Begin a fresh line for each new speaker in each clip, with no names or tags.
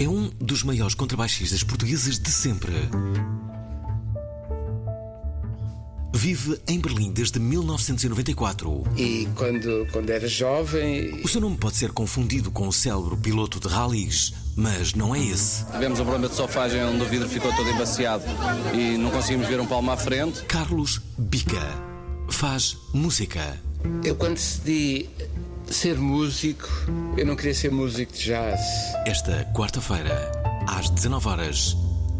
É um dos maiores contrabaixistas portugueses de sempre. Vive em Berlim desde 1994.
E quando, quando era jovem,
O seu nome pode ser confundido com o célebre piloto de rallies, mas não é esse.
Tivemos um problema de sofagem onde o vidro ficou todo embaciado e não conseguimos ver um palmo à frente.
Carlos Bica faz música.
eu quando decidi ser músico, eu não queria ser músico de jazz.
Esta quarta-feira, às 19 horas,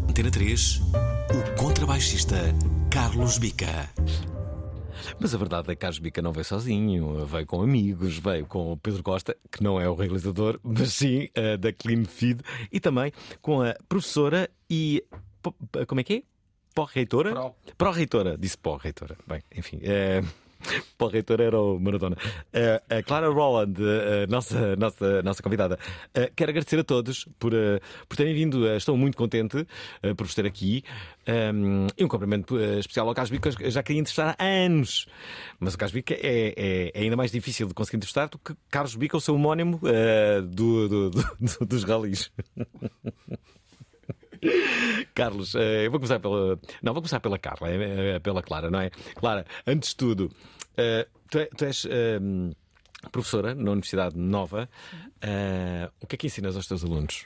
Antena 3, o contrabaixista Carlos Bica.
Mas a verdade é que Carlos Bica não veio sozinho, veio com amigos, veio com o Pedro Costa, que não é o realizador, mas sim eh, da Clean Feed, e também com a professora e. Como é que é? Pó-reitora?
Pró.
Pró-reitora, disse pó-reitora. Bem, enfim. eh, Pó-reitora era o Maradona. Eh, a Clara Roland, eh, nossa, nossa, nossa convidada, eh, quero agradecer a todos por, por terem vindo. Estou muito contente por vos ter aqui. Um, e um cumprimento especial ao Carlos Bica, que eu já queria entrevistar há anos. Mas o Carlos Bica é, é- é ainda mais difícil de conseguir entrevistar do que Carlos Bica, o seu homónimo do- do- do- dos ralis. Carlos, eh, eu vou começar pela. Não, vou começar pela Carla, eh, eh, pela Clara, não é? Clara, antes de tudo, tu, é- tu és eh, professora na Universidade Nova. O que é que ensinas aos teus alunos?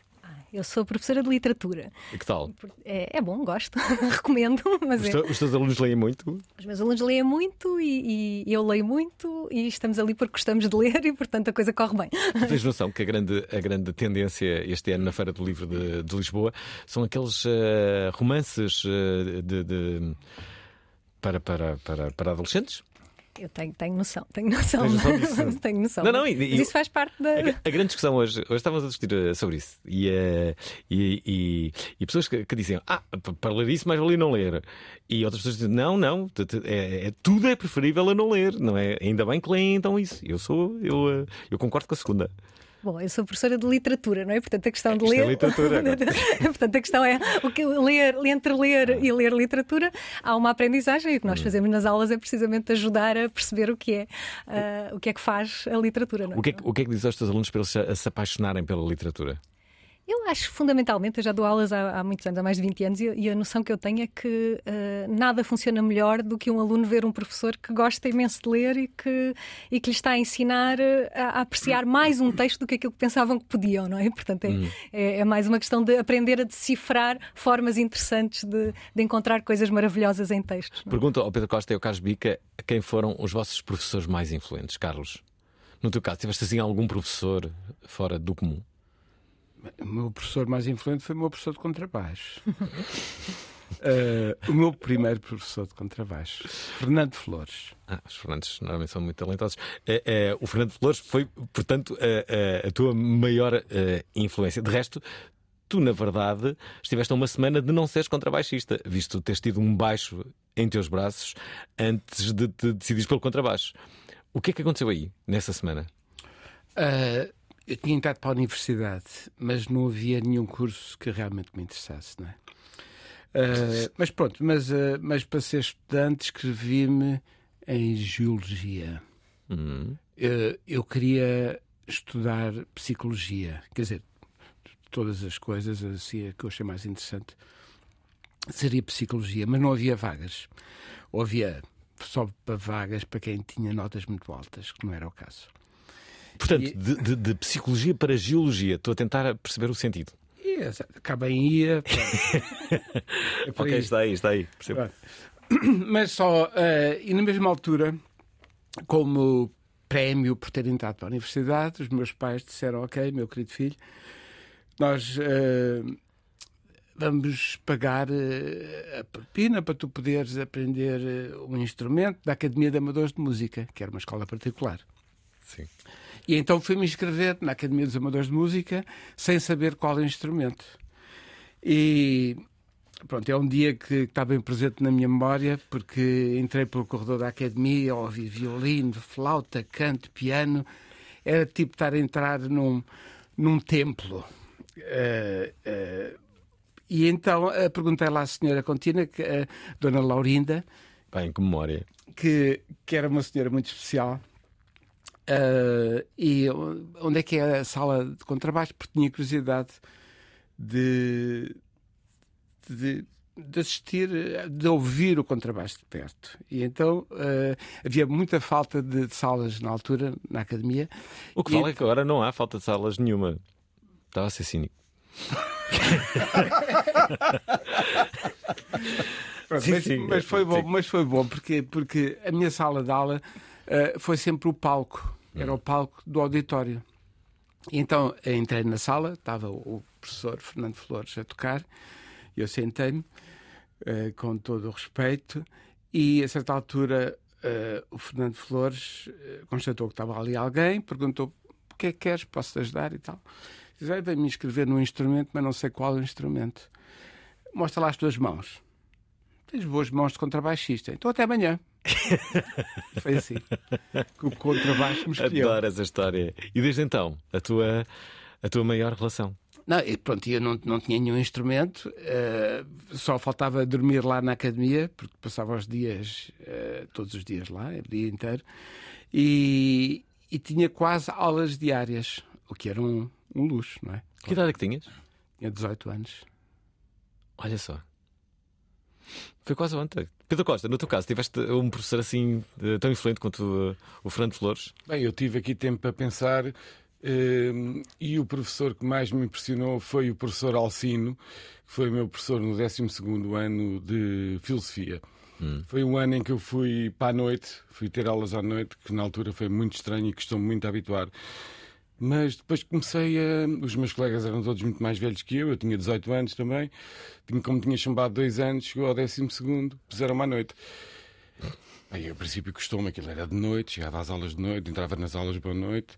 Eu sou professora de literatura.
E que tal?
É, é bom, gosto, recomendo, mas
Os,
é-
os teus alunos leem muito?
os meus alunos leem muito e, e eu leio muito e estamos ali porque gostamos de ler e, portanto, a coisa corre bem.
Tu tens noção que a grande, a grande tendência este ano na Feira do Livro de, de Lisboa são aqueles eh, romances eh, de, de- para, para, para, para adolescentes?
Eu tenho, tenho noção, tenho noção.
Tens noção disso?
tenho noção.
Não, não, e-
mas isso faz parte da.
A, grande discussão hoje, hoje estávamos a discutir eh, sobre isso e, eh, e, e, e pessoas que, que dizem ah, para ler isso mais valia não ler e outras pessoas dizem não, não, é, é- tudo é preferível a não ler, não é? Ainda bem que leem então isso. Eu sou, eu, eh, eu concordo com a segunda.
Bom, eu sou professora de literatura, não é? Portanto, a questão de
Isto é
ler.
literatura, agora.
Portanto, a questão é o que ler, entre ler e ler literatura há uma aprendizagem e o que
Hum.
nós fazemos nas aulas é precisamente ajudar a perceber o que é, ah, o que é que faz a literatura. É?
O que, é, que- o que é que dizes aos teus alunos para eles se apaixonarem pela literatura?
Eu acho fundamentalmente, eu já dou aulas há, há muitos anos, há mais de 20 anos, e, e a noção que eu tenho é que eh, nada funciona melhor do que um aluno ver um professor que gosta imenso de ler e que, e que lhe está a ensinar eh, a, a apreciar mais um texto do que aquilo que pensavam que podiam, não é? Portanto, é, é- é mais uma questão de aprender a decifrar formas interessantes de, de encontrar coisas maravilhosas em textos. é?
Pergunta ao Pedro Costa e ao Carlos Bica quem foram os vossos professores mais influentes, Carlos. No teu caso, tiveste assim algum professor fora do comum?
O meu professor mais influente foi o meu professor de contrabaixo. Eh, o meu primeiro professor de contrabaixo, Fernando Flores.
Ah, os Fernandes normalmente são muito talentosos. Eh, o Fernando Flores foi, portanto, eh, a tua maior influência. De resto, tu, na verdade, estiveste a uma semana de não seres contrabaixista, visto teres tido um baixo em teus braços antes de te decidires pelo contrabaixo. O que é que aconteceu aí, nessa semana?
Eh, eu tinha entrado para a universidade, mas não havia nenhum curso que realmente me interessasse, não é? Eh, mas pronto, mas, eh, mas para ser estudante escrevi-me em Geologia.
Hum.
Eh, eu queria estudar Psicologia, quer dizer, todas as coisas, assim, a que eu achei mais interessante seria Psicologia, mas não havia vagas. Ou havia só para vagas para quem tinha notas muito altas, que não era o caso.
Portanto,
E-
de, de- de psicologia para geologia, estou a tentar perceber o sentido.
E Sim, cá bem ia. É
Ok, está aí, está aí. Percebo.
Mas só, eh, e na mesma altura, como prémio por ter entrado para a universidade, os meus pais disseram: Ok, meu querido filho, nós eh, vamos pagar eh, a propina para tu poderes aprender um instrumento da Academia de Amadores de Música, que era uma escola particular.
Sim.
E então fui-me inscrever na Academia dos Amadores de Música sem saber qual é o instrumento. E pronto, é um dia que está bem presente na minha memória, porque entrei pelo corredor da Academia, ouvi violino, flauta, canto, piano. Era tipo estar a entrar num, num templo. Eh, eh, e então eh, perguntei lá à senhora Contina, que, a Dona Laurinda,
Bem, que memória.
que, que era uma senhora muito especial. Ah, e onde é que é a sala de contrabaixo? Porque tinha curiosidade de, de, de assistir, de ouvir o contrabaixo de perto. E então ah, havia muita falta de, de salas na altura, na academia.
O que
E
fala é que agora não há falta de salas nenhuma. Estava a ser cínico.
Pronto,
Sim,
mas,
sim,
mas foi bom,
sim.
mas foi bom porque, porque a minha sala de aula eh, foi sempre o palco, era o palco do auditório. E então entrei na sala, estava o professor Fernando Flores a tocar, e eu sentei-me eh, com todo o respeito, e a certa altura eh, o Fernando Flores eh, constatou que estava ali alguém, perguntou o que é que queres, posso-te ajudar e tal. Diz, "Olha, vem-me inscrever num instrumento, mas não sei qual instrumento. Mostra lá as tuas mãos. Tens boas mãos de contrabaixista. Então até amanhã. Foi assim. Que o contrabaixo me escolheu.
Adoro essa história. E desde então, a tua, a tua maior relação?
Não, e pronto, eu não, não tinha nenhum instrumento, eh, só faltava dormir lá na academia, porque passava os dias, eh, todos os dias lá, o dia inteiro, e, e tinha quase aulas diárias, o que era um, um luxo, não é?
Que idade é que tinhas?
Tinha 18 anos.
Olha só. Foi quase ontem. Pedro Costa, no teu caso, tiveste um professor assim eh, tão influente quanto eh, o Fernando Flores?
Bem, eu tive aqui tempo para pensar eh, e o professor que mais me impressionou foi o professor Alcino, que foi o meu professor no 12º ano de Filosofia. Foi um ano em que eu fui para a noite, fui ter aulas à noite, que na altura foi muito estranho e costumo muito a habituar. Mas depois comecei a. Os meus colegas eram todos muito mais velhos que eu, eu tinha 18 anos também. Como tinha chumbado dois anos, chegou ao 12, puseram-me à noite. Aí, a princípio, custou-me aquilo era de noite, chegava às aulas de noite, entrava nas aulas boa noite,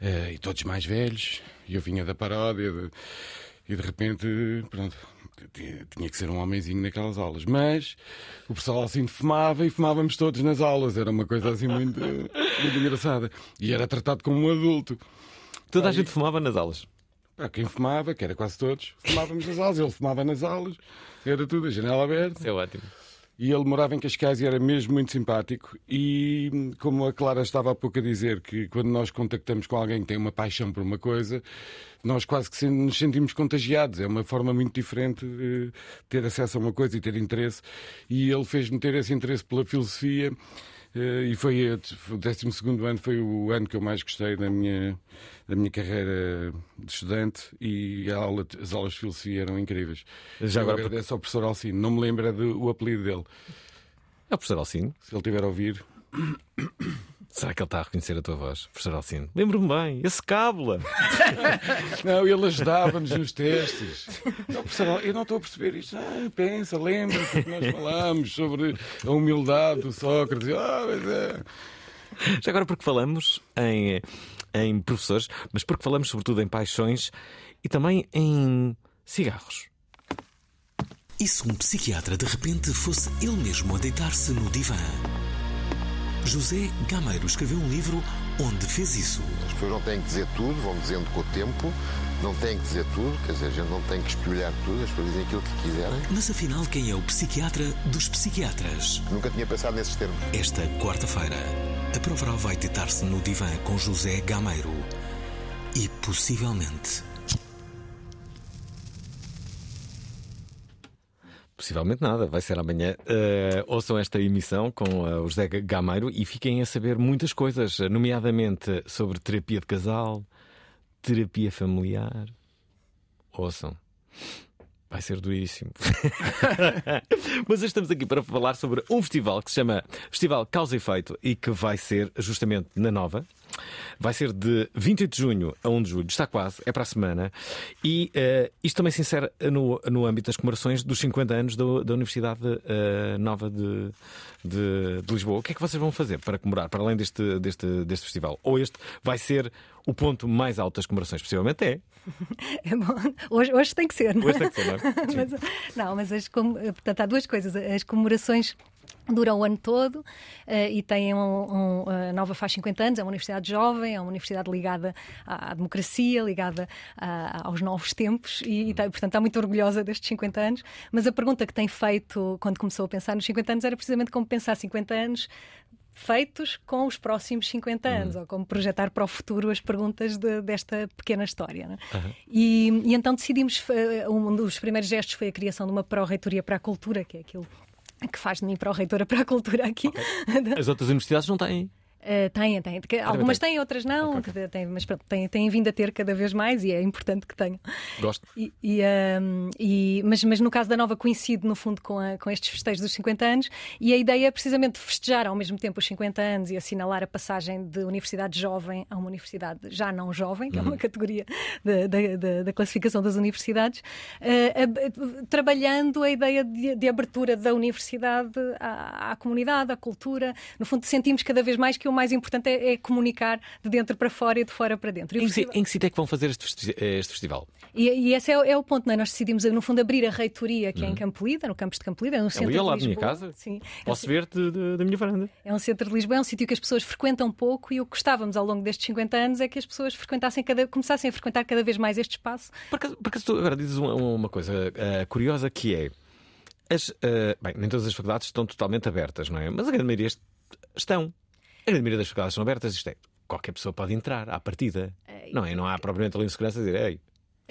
eh, e todos mais velhos, e eu vinha da paródia, e de repente, pronto, tinha, que ser um homenzinho naquelas aulas. Mas o pessoal assim fumava e fumávamos todos nas aulas, era uma coisa assim muito, muito engraçada. E era tratado como um adulto.
Toda a
Aí-
gente fumava nas aulas.
Pá, quem fumava, que era quase todos, fumávamos nas aulas, ele fumava nas aulas, era tudo, a janela aberta.
Isso é ótimo.
E ele morava em Cascais e era mesmo muito simpático. E como a Clara estava há pouco a dizer, que quando nós contactamos com alguém que tem uma paixão por uma coisa, nós quase que nos sentimos contagiados. É uma forma muito diferente de ter acesso a uma coisa e ter interesse. E ele fez-me ter esse interesse pela filosofia. Eh, E foi o 12 ano foi o ano que eu mais gostei da minha, da minha carreira de estudante e a aula, as aulas de filosofia eram incríveis.
Já
eu
agora,
agradeço ao professor Alcino. Não me lembro do o apelido dele.
É o professor Alcino.
Se ele tiver a ouvir,
Será que ele está a reconhecer a tua voz, professor Alcino? Lembro-me bem, esse cábula.
Não, ele ajudava-nos nos testes. Não, professor, eu não estou a perceber isto. Ah, pensa, lembra-te que nós falámos sobre a humildade do Sócrates. Ah, mas é.
Já agora, porque falamos em, em professores, mas porque falamos sobretudo em paixões e também em cigarros.
E se um psiquiatra de repente fosse ele mesmo a deitar-se no divã? José Gameiro escreveu um livro onde fez isso.
As pessoas não têm que dizer tudo, vão dizendo com o tempo, não têm que dizer tudo, quer dizer, a gente não tem que espelhar tudo, as pessoas dizem aquilo que quiserem.
Mas afinal, quem é o psiquiatra dos psiquiatras?
Nunca tinha pensado nesses termos.
Esta quarta-feira, a prova oral vai deitar-se no divã com José Gameiro. E possivelmente
Possivelmente nada, vai ser amanhã. Eh, ouçam esta emissão com eh, o José Gameiro e fiquem a saber muitas coisas, nomeadamente sobre terapia de casal, terapia familiar ouçam. Vai ser duríssimo. Mas hoje estamos aqui para falar sobre um festival que se chama Festival Causa e Efeito e que vai ser justamente na Nova. Vai ser de 28 de junho a 1 de julho, está quase, é para a semana. E eh, isto também se insere no, no âmbito das comemorações dos 50 anos do- da Universidade eh, Nova de, de- de Lisboa. O que é que vocês vão fazer para comemorar, para além deste, deste, deste festival? Ou este vai ser o ponto mais alto das comemorações? Possivelmente é.
É bom. Hoje, hoje tem que ser, não é?
Hoje tem que ser, não é?
Mas, não, mas as, portanto, há duas coisas. As comemorações duram o ano todo eh, e têm um, um, a Nova faz 50 anos, é uma universidade jovem, é uma universidade ligada à, à democracia, ligada a- aos novos tempos e, e tá- portanto está muito orgulhosa destes 50 anos. Mas a pergunta que tem feito quando começou a pensar nos 50 anos era precisamente como pensar 50 anos feitos com os próximos 50 anos, ou como projetar para o futuro as perguntas de- desta pequena história. é? E, e então decidimos, eh, um dos primeiros gestos foi a criação de uma pró-reitoria para a cultura, que é aquilo que faz de mim pró-reitora para a cultura aqui.
As outras universidades não têm.
Uh, têm, têm. Algumas têm, outras não, que têm, mas pronto, têm, têm vindo a ter cada vez mais e é importante que tenham.
Gosto.
E, e, um, e- mas, mas no caso da Nova coincide, no fundo, com, a- com estes festejos dos 50 anos e a ideia é precisamente festejar ao mesmo tempo os 50 anos e assinalar a passagem de universidade jovem a uma universidade já não jovem, que é uma categoria da, da- da- da classificação das universidades, eh, ab- trabalhando a ideia de, de abertura da universidade à, à comunidade, à cultura. No fundo, sentimos cada vez mais que o mais importante é, é comunicar de dentro para fora e de fora para dentro.
Em
festival-
em que sítio é que vão fazer este, festi- este festival?
e, e esse é, o- é o ponto, não é? Nós decidimos, no fundo, abrir a reitoria que é em Campo Lida, no campus de Campo Lida, no centro
Ali ao
de
lado da minha
Lisboa.
casa.
Sim.
Posso ver da minha varanda.
É um centro de Lisboa, é um sítio que as pessoas frequentam pouco e o que gostávamos ao longo destes 50 anos é que as pessoas frequentassem cada, começassem a frequentar cada vez mais este espaço.
Por acaso, por acaso tu agora dizes uma, uma coisa eh, curiosa que é. As, eh, bem, nem todas as faculdades estão totalmente abertas, não é? Mas a grande maioria est- estão. A grande maioria das faculdades estão abertas, isto é. Qualquer pessoa pode entrar à partida. Não é? Não há propriamente ali segurança a dizer, ei.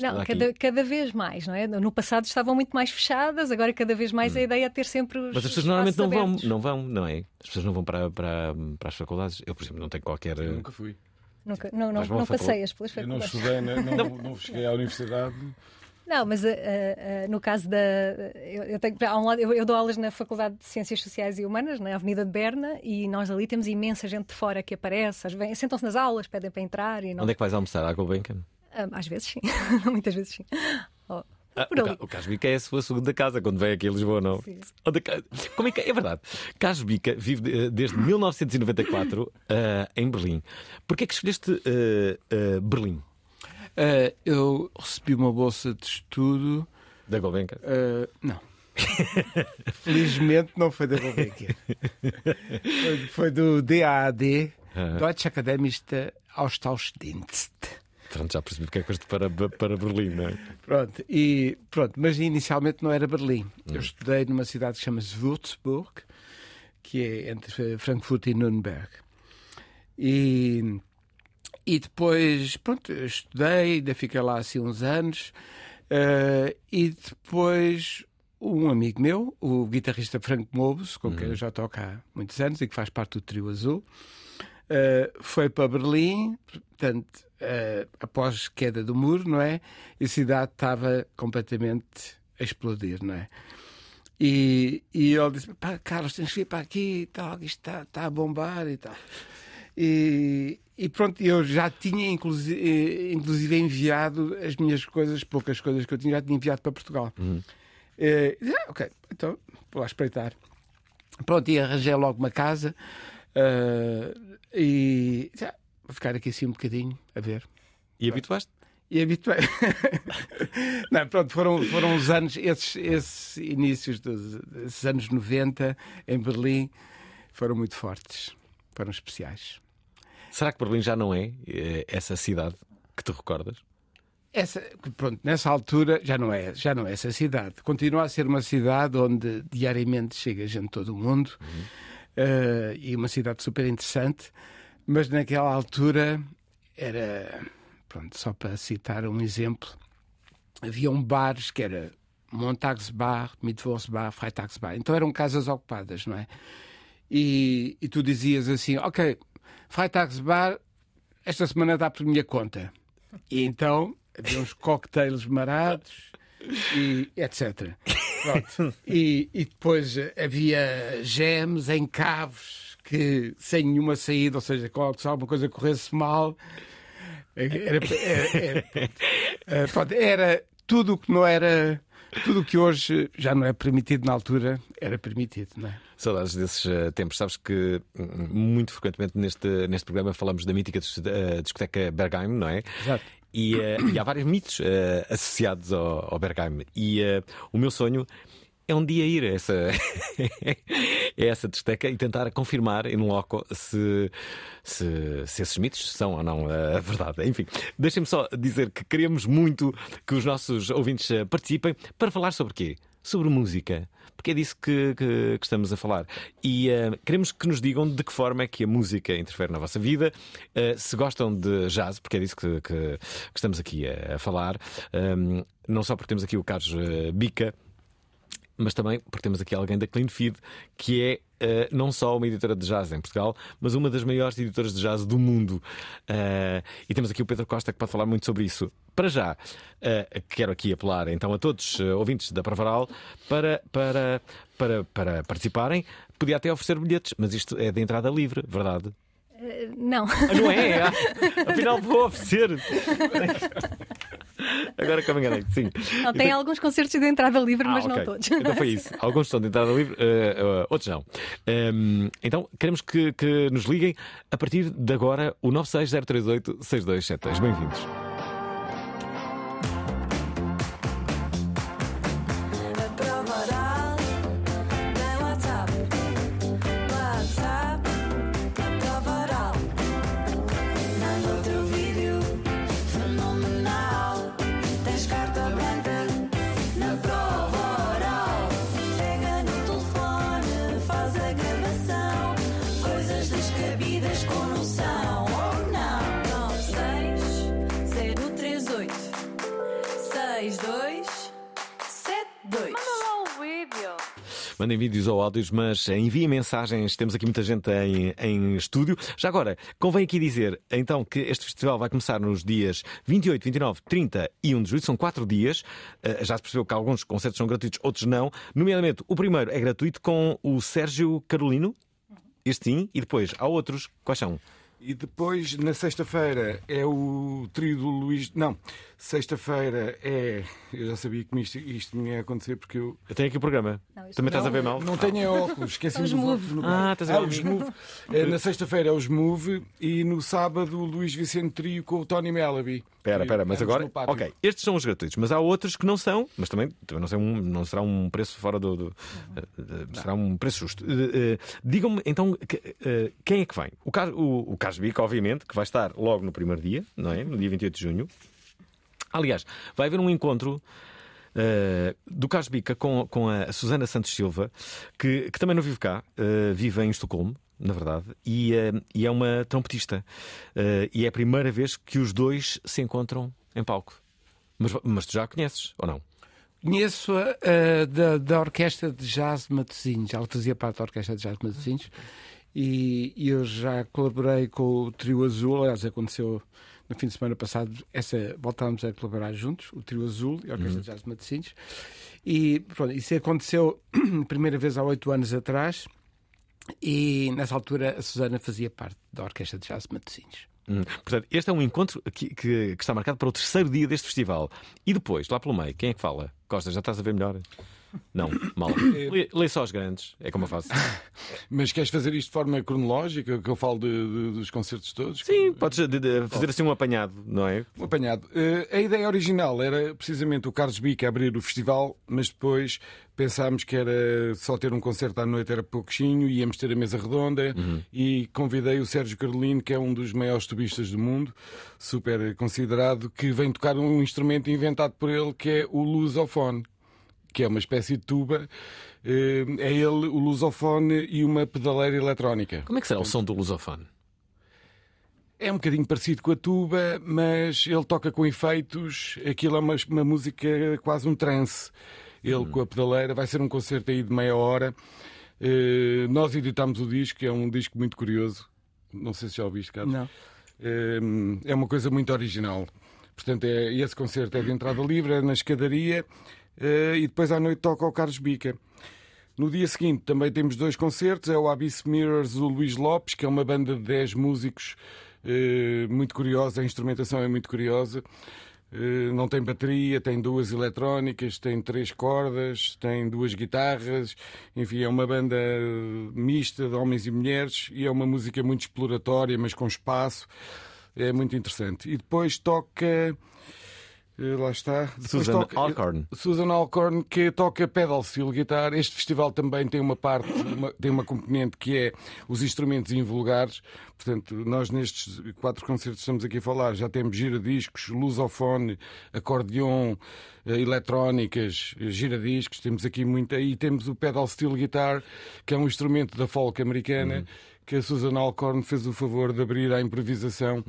Não, cada, cada vez mais, não é? No passado estavam muito mais fechadas, agora cada vez mais a ideia é ter sempre os
Hum. Mas as pessoas normalmente não vão, não vão, não é? As pessoas não vão para, para, para as faculdades. Eu, por exemplo, não tenho qualquer.
Eu nunca fui.
Nunca, não, não, não passeias pelas
Eu não
faculdades.
estudei, né? não, não cheguei à universidade.
Não, mas ah, ah, no caso da. Eu, eu, tenho, há um lado- eu- eu dou aulas na Faculdade de Ciências Sociais e Humanas, na Avenida de Berna, e nós ali temos imensa gente de fora que aparece, sentam-se nas aulas, pedem para entrar e não.
Onde é que vais almoçar? À Gulbenkian?
Ah, às vezes sim, muitas vezes sim. Oh,
Ah, o, Casbica é a sua segunda casa quando vem aqui a Lisboa, não? Onde é Como é que é? É verdade. Casbica vive de- desde 1994 ah, em Berlim. Porquê é que escolheste ah, ah, Berlim?
Eh, eu recebi uma bolsa de estudo.
Da Gulbenkian?
eh, não. Felizmente não foi da Gulbenkian. foi, foi do DAAD, Deutsche Akademische Austauschdienst.
Pronto, já percebi porque é que foste para, para Berlim, não é?
Pronto, e, pronto, mas inicialmente não era Berlim. Eu estudei numa cidade que chama-se Würzburg, que é entre Frankfurt e Nuremberg. E, e depois, pronto, estudei, ainda fiquei lá assim uns anos. eh, e depois um amigo meu, o guitarrista Frank Mobus, com quem eu já toco há muitos anos e que faz parte do Trio Azul, eh, foi para Berlim, portanto, eh, após queda do muro, não é? E a cidade estava completamente a explodir, não é? E, e ele disse: pá, Carlos, tens que vir para aqui e tal, isto está, está a bombar e tal. E, e pronto, eu já tinha inclusive, inclusive enviado as minhas coisas, poucas coisas que eu tinha, já tinha enviado para Portugal. Eh, e disse, ah, ok, então vou lá espreitar. Pronto, e arranjei logo uma casa eh, e já, vou ficar aqui assim um bocadinho a ver.
E habituaste?
E habituei. Não, pronto, foram, foram os anos, esses, esses inícios dos esses anos 90 em Berlim foram muito fortes, foram especiais.
Será que Berlim já não é eh, essa cidade que te recordas?
Essa, pronto, nessa altura já não é, já não é essa cidade. Continua a ser uma cidade onde diariamente chega gente de todo o mundo eh, e uma cidade super interessante, mas naquela altura era, pronto, só para citar um exemplo, haviam bares que era Montagsbar, Mittwochsbar, Freitagsbar. Então eram casas ocupadas, não é? E, e tu dizias assim, ok, Freitagsbar, esta semana dá por minha conta. E então havia uns cocktails marados e etc. E, e depois havia gems em cavos que sem nenhuma saída, ou seja, se alguma coisa corresse mal, era, era, era, era tudo o que não era. Tudo o que hoje já não é permitido na altura era permitido, não é?
Saudades desses uh, tempos. Sabes que hum, muito frequentemente neste, neste programa falamos da mítica uh, discoteca Bergheim, não é?
Exato.
E, uh, e há vários mitos associados ao, ao Bergheim. E o meu sonho é um dia ir a essa, a essa discoteca e tentar confirmar em loco se, se, se esses mitos são ou não a verdade. Enfim, deixem-me só dizer que queremos muito que os nossos ouvintes eh, participem para falar sobre quê? Sobre música. Porque é disso que, que- que estamos a falar. E eh, queremos que nos digam de que forma é que a música interfere na vossa vida. eh, se gostam de jazz, porque é disso que, que- estamos aqui a, a falar. Um, não só porque temos aqui o Carlos Bica, mas também porque temos aqui alguém da Clean Feed que é eh, não só uma editora de jazz em Portugal, mas uma das maiores editoras de jazz do mundo. Eh, e temos aqui o Pedro Costa que pode falar muito sobre isso. Para já, eh, quero aqui apelar então a todos ouvintes da Pravaral para, para, para, para participarem. Podia até oferecer bilhetes, mas isto é de entrada livre, verdade?
Não.
Ah, não é? Afinal, vou oferecer. Agora que eu me enganei, sim.
Não, tem alguns concertos de entrada livre, mas
Ah,
não todos.
Então foi isso. Alguns estão de entrada livre, eh, eh, outros não. Ehm, então queremos que, que nos liguem a partir de agora o 960386272. Bem-vindos. Mandem vídeos ou áudios, mas enviem mensagens. Temos aqui muita gente em, em estúdio. Já agora, convém aqui dizer então que este festival vai começar nos dias 28, 29, 30 e 1 de julho. São quatro dias. Eh, Já se percebeu que alguns concertos são gratuitos, outros não. Nomeadamente, o primeiro é gratuito com o Sérgio Carolino. Este sim. E depois, há outros. Quais são?
E depois, na sexta-feira, é o trio do Luís. Não, sexta-feira é. Eu já sabia que isto, isto me ia acontecer porque eu.
Eu tenho aqui o programa. Também estás a ver mal?
Não tenho óculos, esqueci-me
Os
dos
Move.
óculos no
Ah, estás a ver
os
os
Move. É, Na sexta-feira é os Move e no sábado o Luís Vicente Trio com o Tony Melody.
Espera, espera, mas
Ambos
agora. Ok, estes são os gratuitos, mas há outros que não são, mas também, também não, sei, um- não será um preço fora do. do- eh, eh, será um preço justo. Eh, Digam-me então que, quem é que vem? O, o, o Casbica, obviamente, que vai estar logo no primeiro dia, não é? No dia 28 de junho. Aliás, vai haver um encontro. eh, do Casbica com, com a Susana Santos Silva, que, que também não vive cá, eh, vive em Estocolmo, na verdade, e, eh, e é uma trompetista. E é a primeira vez que os dois se encontram em palco. Mas, mas tu já a conheces, ou não?
Conheço-a da, da Orquestra de Jazz de Matosinhos. Ela fazia parte da Orquestra de Jazz de Matosinhos. E, e eu já colaborei com o Trio Azul. Aliás, aconteceu no fim de semana passado. Essa, voltámos a colaborar juntos, o Trio Azul e a Orquestra de Jazz de Matosinhos. E pronto, isso aconteceu primeira vez há oito anos atrás. E nessa altura a Susana fazia parte da Orquestra de Jazz de Matosinhos.
Hum, Portanto, este é um encontro que, que- que está marcado para o terceiro dia deste festival. E depois, lá pelo meio, quem é que fala? Costa, já estás a ver melhor? Não, mal. Lê, lê só os grandes, é como eu faço.
Mas queres fazer isto de forma cronológica, que eu falo de- de- dos concertos todos?
Sim, podes de- de fazer assim um apanhado, não é?
Um apanhado. Eh, a ideia original era precisamente o Carlos Bica abrir o festival, mas depois pensámos que era só ter um concerto à noite era pouquinho, íamos ter a mesa redonda e convidei o Sérgio Carolino, que é um dos maiores tubistas do mundo, super considerado, que vem tocar um instrumento inventado por ele que é o lusofone, que é uma espécie de tuba. Eh, É ele, o lusofone e uma pedaleira eletrónica.
Como é que será o som do lusofone?
É um bocadinho parecido com a tuba, mas ele toca com efeitos. Aquilo é uma, uma música quase um trance. Ele com a pedaleira. Vai ser um concerto aí de meia hora. Eh, nós editámos o disco, é um disco muito curioso. Não sei se já ouviste, Carlos.
Não.
Eh, É uma coisa muito original. Portanto, é, esse concerto é de entrada livre, é na escadaria e depois à noite toca o Carlos Bica. No dia seguinte também temos dois concertos, é o Abyss Mirrors do Luís Lopes, que é uma banda de 10 músicos eh, muito curiosa, a instrumentação é muito curiosa. Eh, não tem bateria, tem duas eletrónicas, tem três cordas, tem duas guitarras, enfim, é uma banda mista de homens e mulheres e é uma música muito exploratória, mas com espaço. É muito interessante. E depois toca. Eh, Lá está. Depois
Susan
toca-
Alcorn.
Susan Alcorn, que toca pedal steel guitar. Este festival também tem uma parte, uma- tem uma componente que é os instrumentos invulgares. Portanto, nós nestes quatro concertos que estamos aqui a falar já temos giradiscos, lusofone, acordeon, eh, eletrónicas, eh, giradiscos. Temos aqui muita. E temos o pedal steel guitar, que é um instrumento da folk americana. Que a Susan Alcorn fez o favor de abrir à improvisação.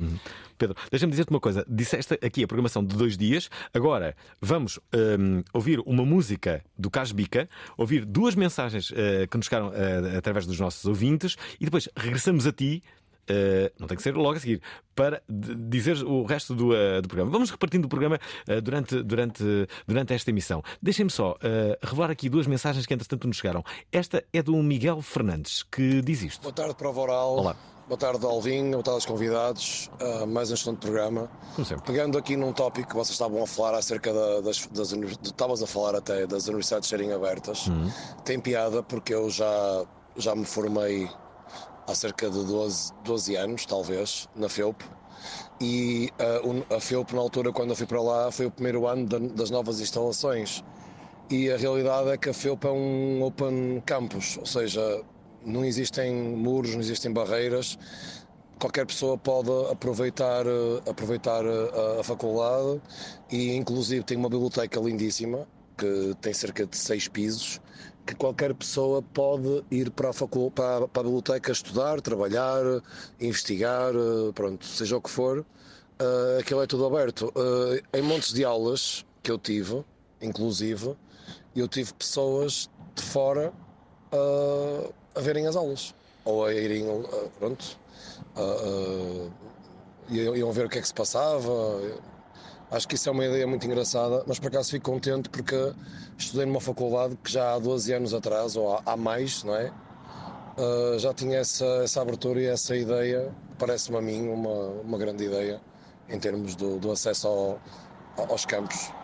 Pedro, deixa-me dizer-te uma coisa. Disseste aqui a programação de dois dias. Agora vamos hum, ouvir uma música do Casbica, ouvir duas mensagens eh, que nos chegaram eh, através dos nossos ouvintes e depois regressamos a ti. Eh, não tem que ser logo a seguir, para dizer o resto do, eh, do programa. Vamos repartindo o programa eh, durante, durante, durante esta emissão. Deixem-me só revelar aqui duas mensagens que, entretanto, nos chegaram. Esta é do Miguel Fernandes, que diz isto.
Boa tarde, Prova Oral.
Olá.
Boa tarde, Alvin. Boa tarde aos convidados. Mais um excelente programa.
Como sempre.
Pegando aqui num tópico que vocês estavam a falar acerca da- das, das Estavas a falar até das universidades serem abertas. Tem piada porque eu já, já me formei há cerca de 12, 12 anos, talvez, na FEUP. E o- a FEUP, na altura, quando eu fui para lá, foi o primeiro ano da- das novas instalações. E a realidade é que a FEUP é um open campus, ou seja, não existem muros, não existem barreiras. Qualquer pessoa pode aproveitar, eh, aproveitar a, a faculdade e, inclusive, tem uma biblioteca lindíssima que tem cerca de seis pisos que qualquer pessoa pode ir para a, facul... para, a- para a biblioteca estudar, trabalhar, investigar, eh, pronto, seja o que for, eh, aquilo é tudo aberto. Eh, em montes de aulas que eu tive, inclusive, eu tive pessoas de fora eh, a verem as aulas ou a irem, pronto, iam ver o que é que se passava. Acho que isso é uma ideia muito engraçada, mas por acaso fico contente porque estudei numa faculdade que já há 12 anos atrás, ou há, mais, não é? Uh, já tinha essa, essa abertura e essa ideia, parece-me a mim uma, uma grande ideia em termos do, do acesso ao- aos campos.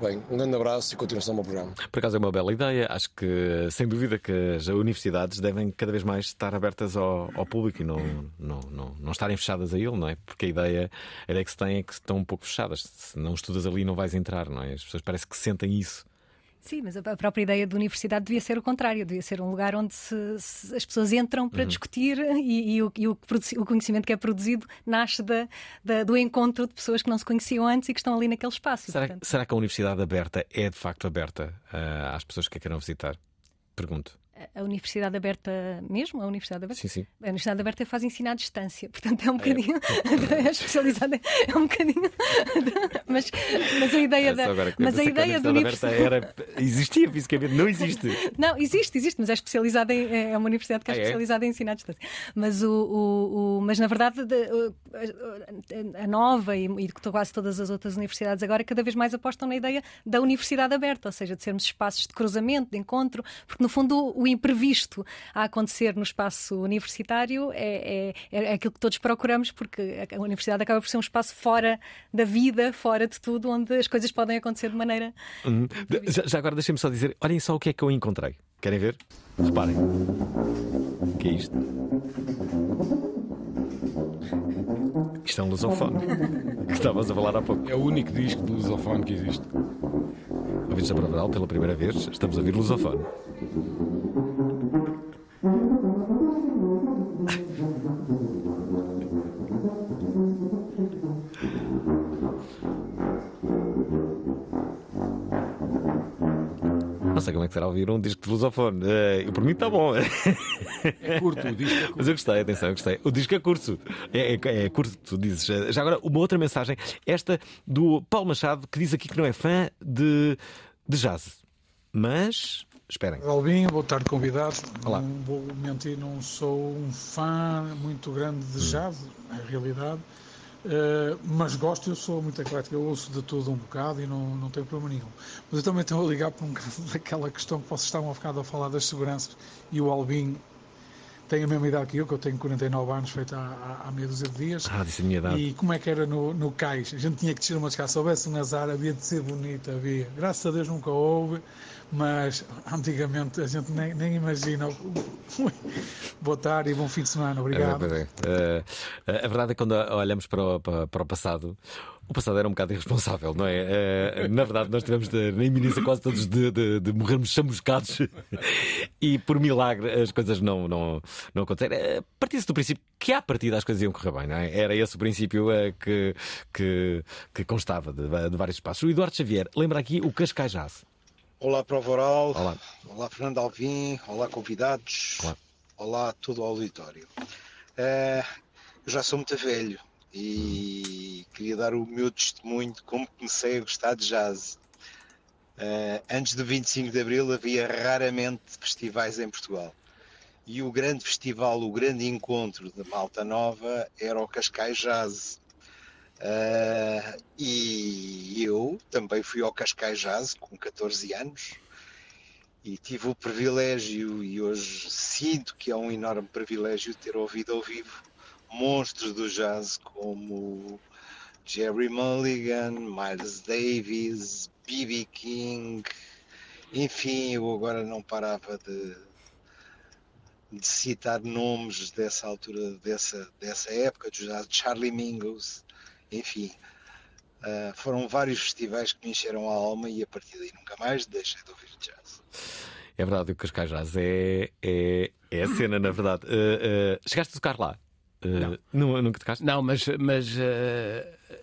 Bem, um grande abraço e continuação do meu programa.
Por acaso é uma bela ideia. Acho que, sem dúvida, que as universidades devem cada vez mais estar abertas ao, ao público e não, não, não, não estarem fechadas a ele, não é? Porque a ideia, a ideia que se tem é que estão um pouco fechadas. Se não estudas ali, não vais entrar, não é? As pessoas parece que sentem isso.
Sim, mas a própria ideia de universidade devia ser o contrário, devia ser um lugar onde se- se- as pessoas entram para
Uhum.
discutir e, e o, e o o conhecimento que é produzido nasce da- da- do encontro de pessoas que não se conheciam antes e que estão ali naquele espaço.
Será,
portanto,
será que a universidade aberta é de facto aberta ah, às pessoas que a queiram visitar? Pergunto.
A- universidade aberta mesmo, a universidade aberta.
Sim, sim.
A universidade aberta faz ensino à distância, portanto é um bocadinho é especializada, é um bocadinho, mas, mas a ideia da,
que eu
mas a ideia da
universidade era, existia fisicamente, não existe.
Não, existe, existe, mas é especializada em, é uma universidade que é
Ah, é?
especializada em ensino à distância. Mas, o, o- o- mas na verdade, a, a nova e, e quase todas as outras universidades agora cada vez mais apostam na ideia da universidade aberta, ou seja, de sermos espaços de cruzamento, de encontro, porque no fundo o, imprevisto a acontecer no espaço universitário é, é, é aquilo que todos procuramos, porque a, universidade acaba por ser um espaço fora da vida, fora de tudo, onde as coisas podem acontecer de maneira.
Hum. Já, já agora deixem-me só dizer: olhem só o que é que eu encontrei. Querem ver? Reparem. O que é isto? Isto é um lusofone. Que estavas a falar há pouco.
É o único disco de lusofone que existe.
Ouvintes da Provaral, pela primeira vez, estamos a ouvir lusofone. Sei como é que será ouvir um disco de lusofone. Eh, Eu, por mim está bom.
É curto, o disco é curto.
Mas eu gostei, atenção, eu gostei. O disco é curto. É, é, é curto, tu dizes. Já agora, uma outra mensagem, esta do Paulo Machado, que diz aqui que não é fã de, de jazz. Mas, esperem.
Alvin, boa tarde, convidados.
Olá.
Não vou mentir, não sou um fã muito grande de jazz, na realidade, Uh, mas gosto, eu sou muito eclético, eu ouço de tudo um bocado e não, não tenho problema nenhum. Mas eu também estou a ligar por um caso daquela questão que vocês estavam a bocado a falar das seguranças e o Albin tem a mesma idade que eu, que eu tenho 49 anos, feito há, há, há meia dúzia de dias.
Ah, disse a minha idade.
E como é que era no, no cais? A gente tinha que descer uma escada. Se houvesse um azar, havia de ser bonito, havia. Graças a Deus nunca houve, mas antigamente a gente nem, nem imagina. Boa tarde e bom fim de semana. Obrigado.
É, é, é. a verdade é que quando olhamos para o, para, para o passado, o passado era um bocado irresponsável, não é? Uh, na verdade, nós tivemos de, na iminência quase todos de, de, de morrermos chamuscados e por milagre as coisas não, não, não aconteceram. Uh, Partia-se do princípio que à partida as coisas iam correr bem, não é? Era esse o princípio uh, que, que, que constava de, de, vários espaços. O Eduardo Xavier lembra aqui o Cascais Jazz.
Olá, Prova Oral.
Olá.
Olá, Fernando Alvim. Olá, convidados.
Olá,
Olá todo o auditório. eu já sou muito velho e queria dar o meu testemunho de como comecei a gostar de jazz. Uh, antes do 25 de Abril havia raramente festivais em Portugal. E o grande festival, o grande encontro da Malta Nova era o Cascais Jazz. Uh, e eu também fui ao Cascais Jazz com 14 anos e tive o privilégio, e hoje sinto que é um enorme privilégio ter ouvido ao vivo monstros do jazz como Jerry Mulligan, Miles Davis, B.B. King, enfim, eu agora não parava de, de, citar nomes dessa altura, dessa, dessa época do jazz, Charlie Mingus, enfim. Uh, foram vários festivais que me encheram a alma e a partir daí nunca mais deixei de ouvir jazz.
É verdade, o Cascais Jazz é, é, é a cena, na verdade. Uh, uh, chegaste a tocar lá? Uh, não. Nunca tocaste?
Não, mas, mas uh,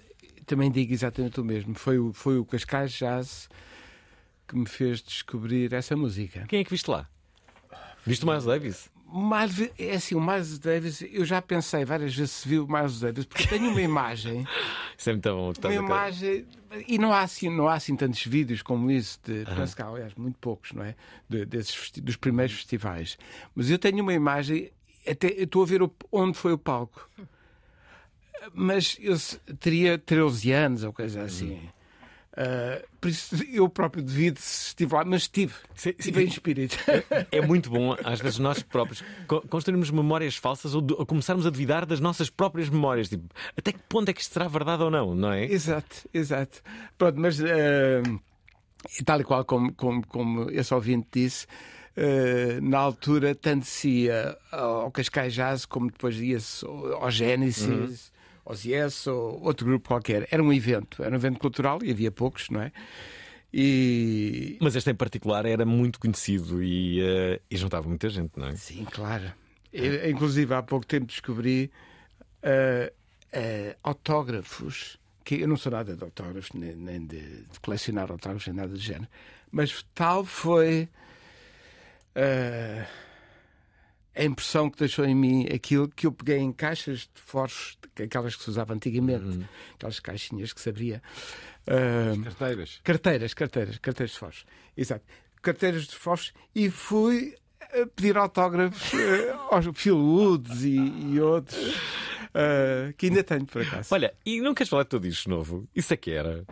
também digo exatamente o mesmo. Foi o, foi o Cascais Jazz que me fez descobrir essa música.
Quem é que viste lá? Viste o Miles Davis?
Miles, é assim, o Miles Davis, eu já pensei várias vezes se viu o Miles Davis, porque tenho uma imagem.
Isso é muito bom.
Uma imagem. E não há, assim, não há assim tantos vídeos como isso, de, uh -huh. penso que há, aliás, muito poucos, não é? De, desses, dos primeiros festivais. Mas eu tenho uma imagem até estou a ver onde foi o palco. Mas eu teria 13 anos ou coisa assim. Uh, por isso eu próprio devido se estive lá, mas estive, estive em espírito.
É, é muito bom, às vezes, nós próprios construirmos memórias falsas ou, de, ou, começarmos a duvidar das nossas próprias memórias. Tipo, até que ponto é que isto será verdade ou não, não é?
Exato, exato. Pronto, mas uh, tal e qual como, como, como esse ouvinte disse. Uh, na altura, tanto se ia ao Cascais Jazz como depois ia-se ao Genesis, uhum. aos Yes ou outro grupo qualquer. Era um evento, era um evento cultural e havia poucos, não é? E...
Mas este em particular era muito conhecido e, uh, e juntava muita gente, não é?
Sim, claro. Eu, inclusive, há pouco tempo descobri uh, autógrafos que eu não sou nada de autógrafos, nem, nem de, de, colecionar autógrafos, nem nada do género, mas tal foi uh, a impressão que deixou em mim aquilo que eu peguei em caixas de forros, aquelas que se usava antigamente, uhum. aquelas caixinhas que se abria.
Uh, carteiras.
Carteiras, carteiras, carteiras de forros. Exato. Carteiras de forros e fui pedir autógrafos aos Phil Woods e, e outros. Uh, que ainda tenho por acaso.
Olha, e não queres falar de tudo isto novo? Isso é que era.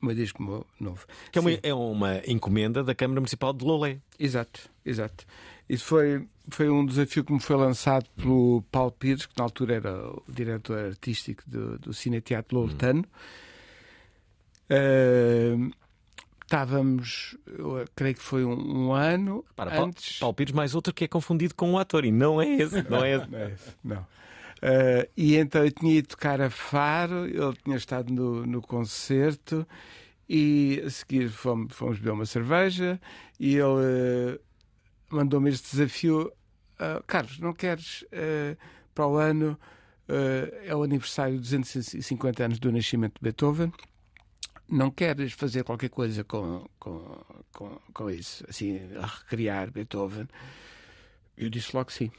O meu disco novo.
Que é uma, é uma, encomenda da Câmara Municipal de Lolé.
Exato, exato. Isso foi, foi um desafio que me foi lançado pelo Paulo Pires, que na altura era o diretor artístico do, do Cine Teatro Loletano. Hum. Uh, estávamos, eu creio que foi um, um ano
Para,
antes.
Paulo Pires mais outro que é confundido com um ator e não é esse, não é esse.
não. É esse, não. Uh, e então eu tinha ido tocar a Faro, ele tinha estado no, no concerto e a seguir fomos, fomos beber uma cerveja e ele uh, mandou-me este desafio. Uh, Carlos, não queres para o ano? é o aniversário de 250 anos do nascimento de Beethoven. Não queres fazer qualquer coisa com, com, com, com isso, assim, recriar Beethoven? Eu disse logo sim.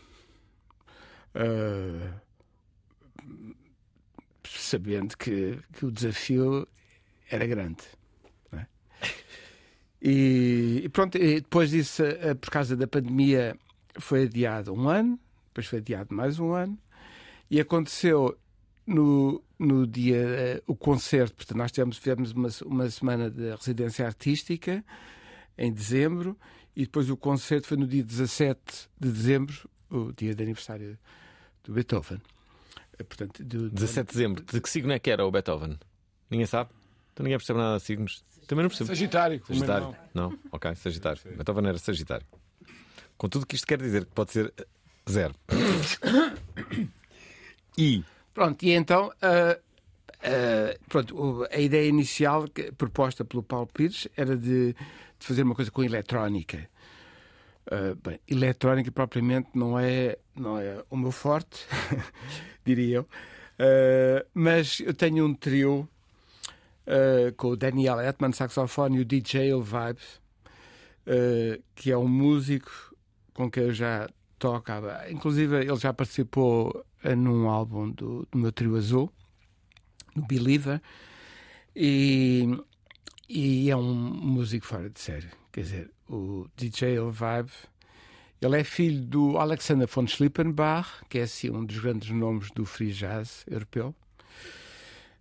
Uh, sabendo que, que o desafio era grande. É? E, e, pronto, e depois disso, eh, por causa da pandemia, foi adiado um ano, depois foi adiado mais um ano, e aconteceu no, no dia, eh, o concerto, portanto, nós tivemos, tivemos uma, uma semana de residência artística em dezembro e depois o concerto foi no dia 17 de dezembro, o dia de aniversário do Beethoven. Eh, Portanto, do,
17 de dezembro. De que signo é que era o Beethoven? Ninguém sabe? Então ninguém percebe nada de signos. Também não percebo.
Sagitário, como
Sagitário.
meu
Não? Ok, Sagitário. Beethoven era Sagitário. Com tudo que isto quer dizer, que pode ser eh, zero. e.
Pronto, e então ah, ah, pronto, a ideia inicial que- proposta pelo Paulo Pires era de, de fazer uma coisa com eletrónica. Ah, bem, eletrónica propriamente não é, não é o meu forte, diria eu. Ah, mas eu tenho um trio ah, com o Daniel Etman, saxofone, e o DJ El Vibe, ah, que é um músico com quem eu já toco. Inclusive, ele já participou num álbum do, do meu trio azul, no Believer, e, e é um músico fora de série. Quer dizer, o DJ El Vibe. Ele é filho do Alexander von Schlippenbach, que é assim um dos grandes nomes do free jazz europeu.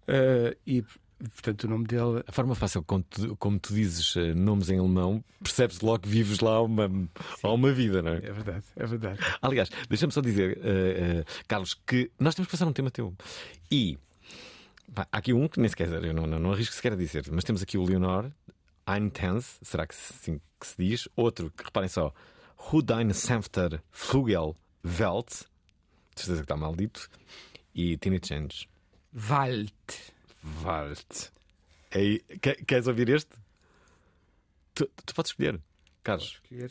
Ah, e, portanto, o nome dele.
A forma fácil como tu, como tu dizes eh, nomes em alemão, percebes logo que vives lá uma, há uma vida, não é?
É verdade, é verdade.
Aliás, deixa-me só dizer, eh, eh, Carlos, que nós temos que passar um tema teu. E pá, há aqui um que nem sequer, eu não, não, não arrisco sequer a dizer, mas temos aqui o Leonor Eintens, será que assim que se diz? Outro, que reparem só, Hudain Sanfter Flugel Welt, de certeza que está mal dito, e Tiny Change.
Wald.
Wald. Ei, que- queres ouvir este? Tu, tu podes escolher, Carlos.
escolher.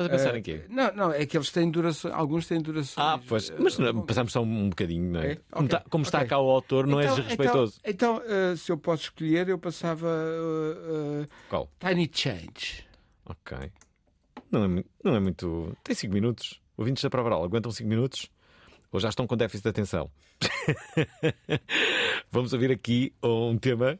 Estás a pensar
Ah,
em quê?
Não, não, é que eles têm duração, alguns têm durações.
Ah, pois, mas não, passamos só um bocadinho, não é?
É?
Como,
Ok,
tá- como está
ok.
cá o autor, não és
Então-
respeitoso.
Então, então, eh, se eu posso escolher, eu passava eh, eh,
Qual?
Tiny Change.
Ok. Não é, não é muito. Tem 5 minutos. Ouvintes da prova aguentam 5 minutos? Ou já estão com déficit de atenção? Vamos ouvir aqui um tema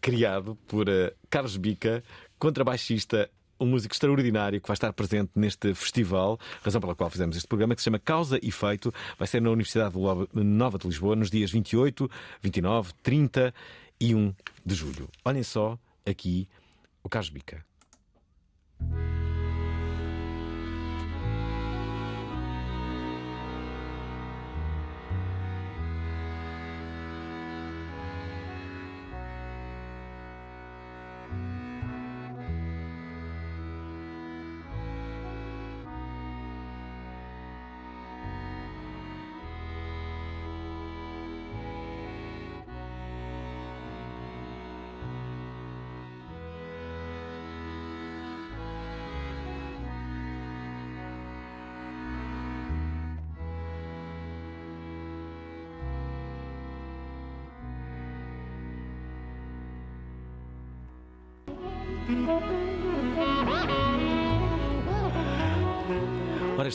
criado por Carlos Bica, contrabaixista, um músico extraordinário que vai estar presente neste festival, razão pela qual fizemos este programa, que se chama Causa e Efeito. Vai ser na Universidade Nova de Lisboa, nos dias 28, 29, 30 e 1 de julho. Olhem só aqui o Carlos Bica.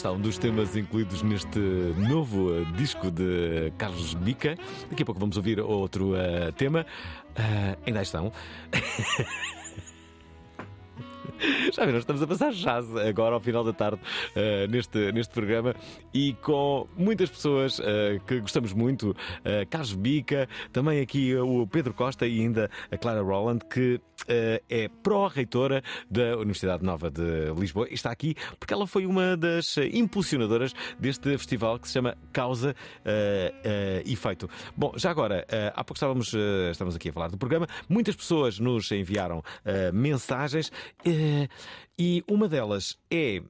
Está, um dos temas incluídos neste novo eh, disco de Carlos Bica. Daqui a pouco vamos ouvir outro eh, tema. Ah, ainda estão. Já viram, estamos a passar jazz agora ao final da tarde eh, neste, neste programa e com muitas pessoas eh, que gostamos muito. eh, Carlos Bica, também aqui o Pedro Costa e ainda a Clara Roland, que é pró-reitora da Universidade Nova de Lisboa e está aqui porque ela foi uma das impulsionadoras deste festival que se chama Causa eh, Efeito. Bom, já agora, há pouco estávamos, estávamos aqui a falar do programa, muitas pessoas nos enviaram mensagens e uma delas é.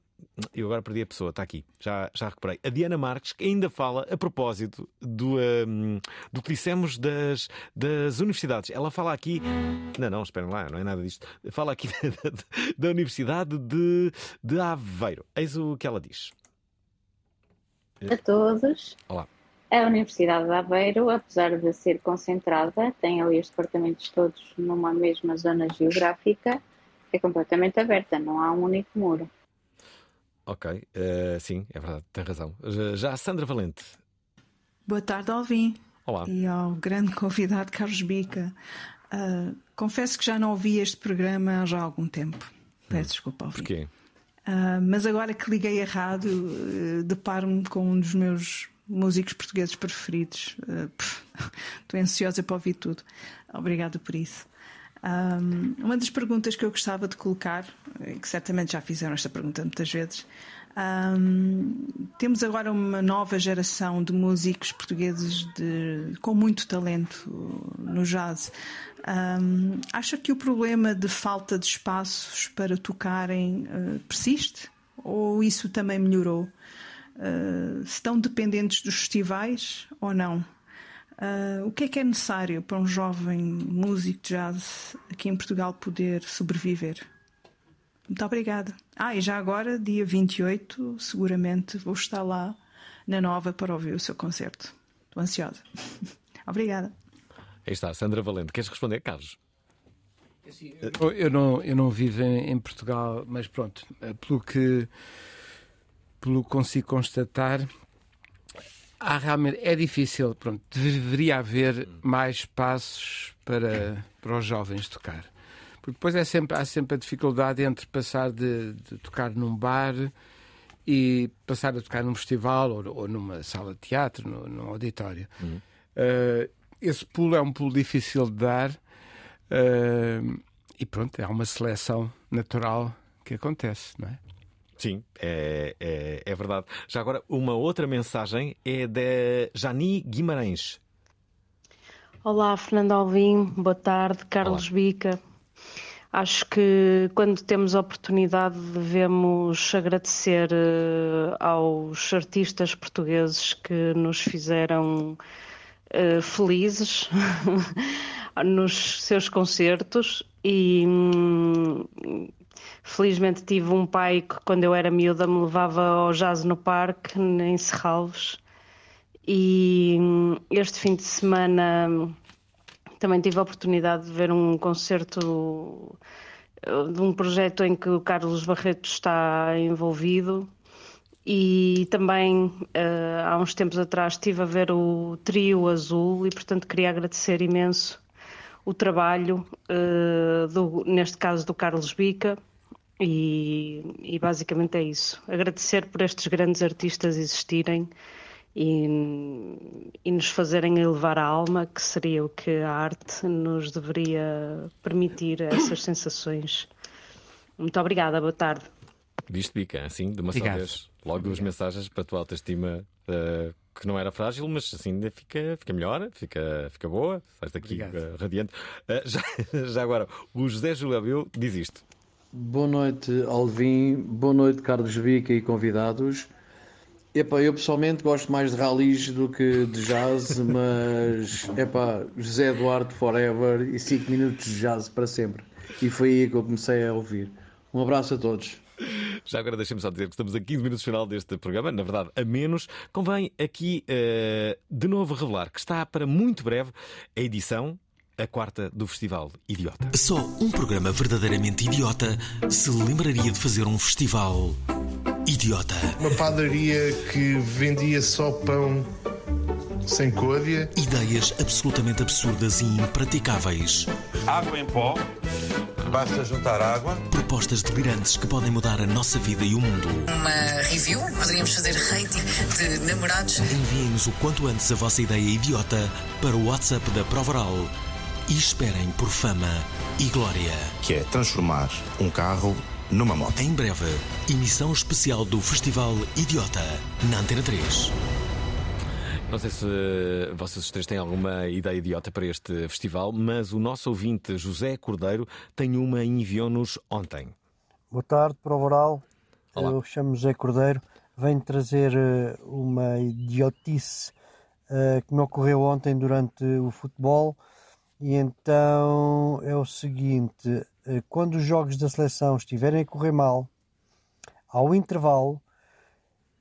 Eu agora perdi a pessoa, está aqui, já, já recuperei. A Diana Marques, que ainda fala a propósito do, ehm, do que dissemos das, das universidades. Ela fala aqui. Não, não, esperem lá, não é nada disto. Fala aqui da, da- da Universidade de, de Aveiro. Eis o que ela diz.
a todos.
Olá.
A Universidade de Aveiro, apesar de ser concentrada, tem ali os departamentos todos numa mesma zona geográfica, é completamente aberta, não há um único muro.
Ok, eh, sim, é verdade, tem razão. Já- a Sandra Valente.
Boa tarde, Alvin.
Olá.
E ao grande convidado Carlos Bica. Ah, confesso que já não ouvi este programa há já algum tempo. Peço desculpa, Alvin.
Porquê?
Ah, mas agora que liguei a rádio, eh, deparo-me com um dos meus músicos portugueses preferidos. Uh, pff, Estou ansiosa para ouvir tudo. Obrigada por isso. Um, uma das perguntas que eu gostava de colocar, que certamente já fizeram esta pergunta muitas vezes, um, temos agora uma nova geração de músicos portugueses de, com muito talento no jazz. Um, acha que o problema de falta de espaços para tocarem uh, persiste? Ou isso também melhorou? Uh, estão dependentes dos festivais ou não? Uh, o que é que é necessário para um jovem músico de jazz aqui em Portugal poder sobreviver? Muito obrigada. Ah, e já agora, dia 28, seguramente vou estar lá na Nova para ouvir o seu concerto. Estou ansiosa. obrigada.
Aí está, Sandra Valente. Queres responder, Carlos?
Eu, eu não, eu não vivo em, em Portugal, mas pronto, pelo que, pelo que consigo constatar, há realmente, é difícil, pronto, deveria haver mais espaços para, para os jovens tocar. Porque depois é sempre, há sempre a dificuldade entre passar de, de tocar num bar e passar a tocar num festival ou, ou numa sala de teatro, no, num auditório. Uh, esse pulo é um pulo difícil de dar uh, e pronto, é uma seleção natural que acontece, não é?
Sim, é, é, é verdade. Já agora, uma outra mensagem é da Jani Guimarães.
Olá, Fernando Alvim, boa tarde, Carlos Bica. Acho que quando temos a oportunidade devemos agradecer eh, aos artistas portugueses que nos fizeram eh, felizes nos seus concertos e hum, felizmente tive um pai que quando eu era miúda me levava ao jazz no parque em Serralves. E hum, este fim de semana também tive a oportunidade de ver um concerto eh, de um projeto em que o Carlos Barreto está envolvido. E também uh, há uns tempos atrás estive a ver o Trio Azul e portanto queria agradecer imenso o trabalho uh, do, neste caso do Carlos Bica e, e basicamente é isso agradecer por estes grandes artistas existirem e, e nos fazerem elevar a alma, que seria o que a arte nos deveria permitir, essas sensações. Muito obrigada, boa tarde.
Viste, Bica, assim, de uma só
Obrigado.
vez. Logo duas mensagens para a tua autoestima uh, que não era frágil, mas assim ainda fica, fica melhor, fica, fica boa, sai daqui
Obrigado.
uh, radiante. Uh, já, já agora, o José Júlio diz isto.
Boa noite, Alvin. Boa noite, Carlos Bica e convidados. Epá, eu pessoalmente gosto mais de rallies do que de jazz, mas epá, José Eduardo Forever e 5 minutos de jazz para sempre. E foi aí que eu comecei a ouvir. Um abraço a todos.
Já agora deixem-me só dizer que estamos a 15 minutos final deste programa, na verdade, a menos. Convém aqui uh, de novo revelar que está para muito breve a edição, a quarta do Festival Idiota.
Só um programa verdadeiramente idiota se lembraria de fazer um festival idiota.
Uma padaria que vendia só pão sem côdea.
Ideias absolutamente absurdas e impraticáveis.
Água em pó. Basta juntar água.
Propostas delirantes que podem mudar a nossa vida e o mundo.
Uma review, poderíamos fazer rating de namorados.
Enviem-nos o quanto antes a vossa ideia idiota para o WhatsApp da Provaral e esperem por fama e glória.
Que é transformar um carro numa moto.
Em breve, emissão especial do Festival Idiota na Antena 3.
Não sei se uh, vocês três têm alguma ideia idiota para este festival, mas o nosso ouvinte José Cordeiro tem uma e enviou-nos ontem.
Boa tarde, Prova Oral.
Olá.
Eu chamo José Cordeiro. Venho trazer eh, uma idiotice eh, que me ocorreu ontem durante o futebol. E então é o seguinte: eh, quando os jogos da seleção estiverem a correr mal, ao intervalo,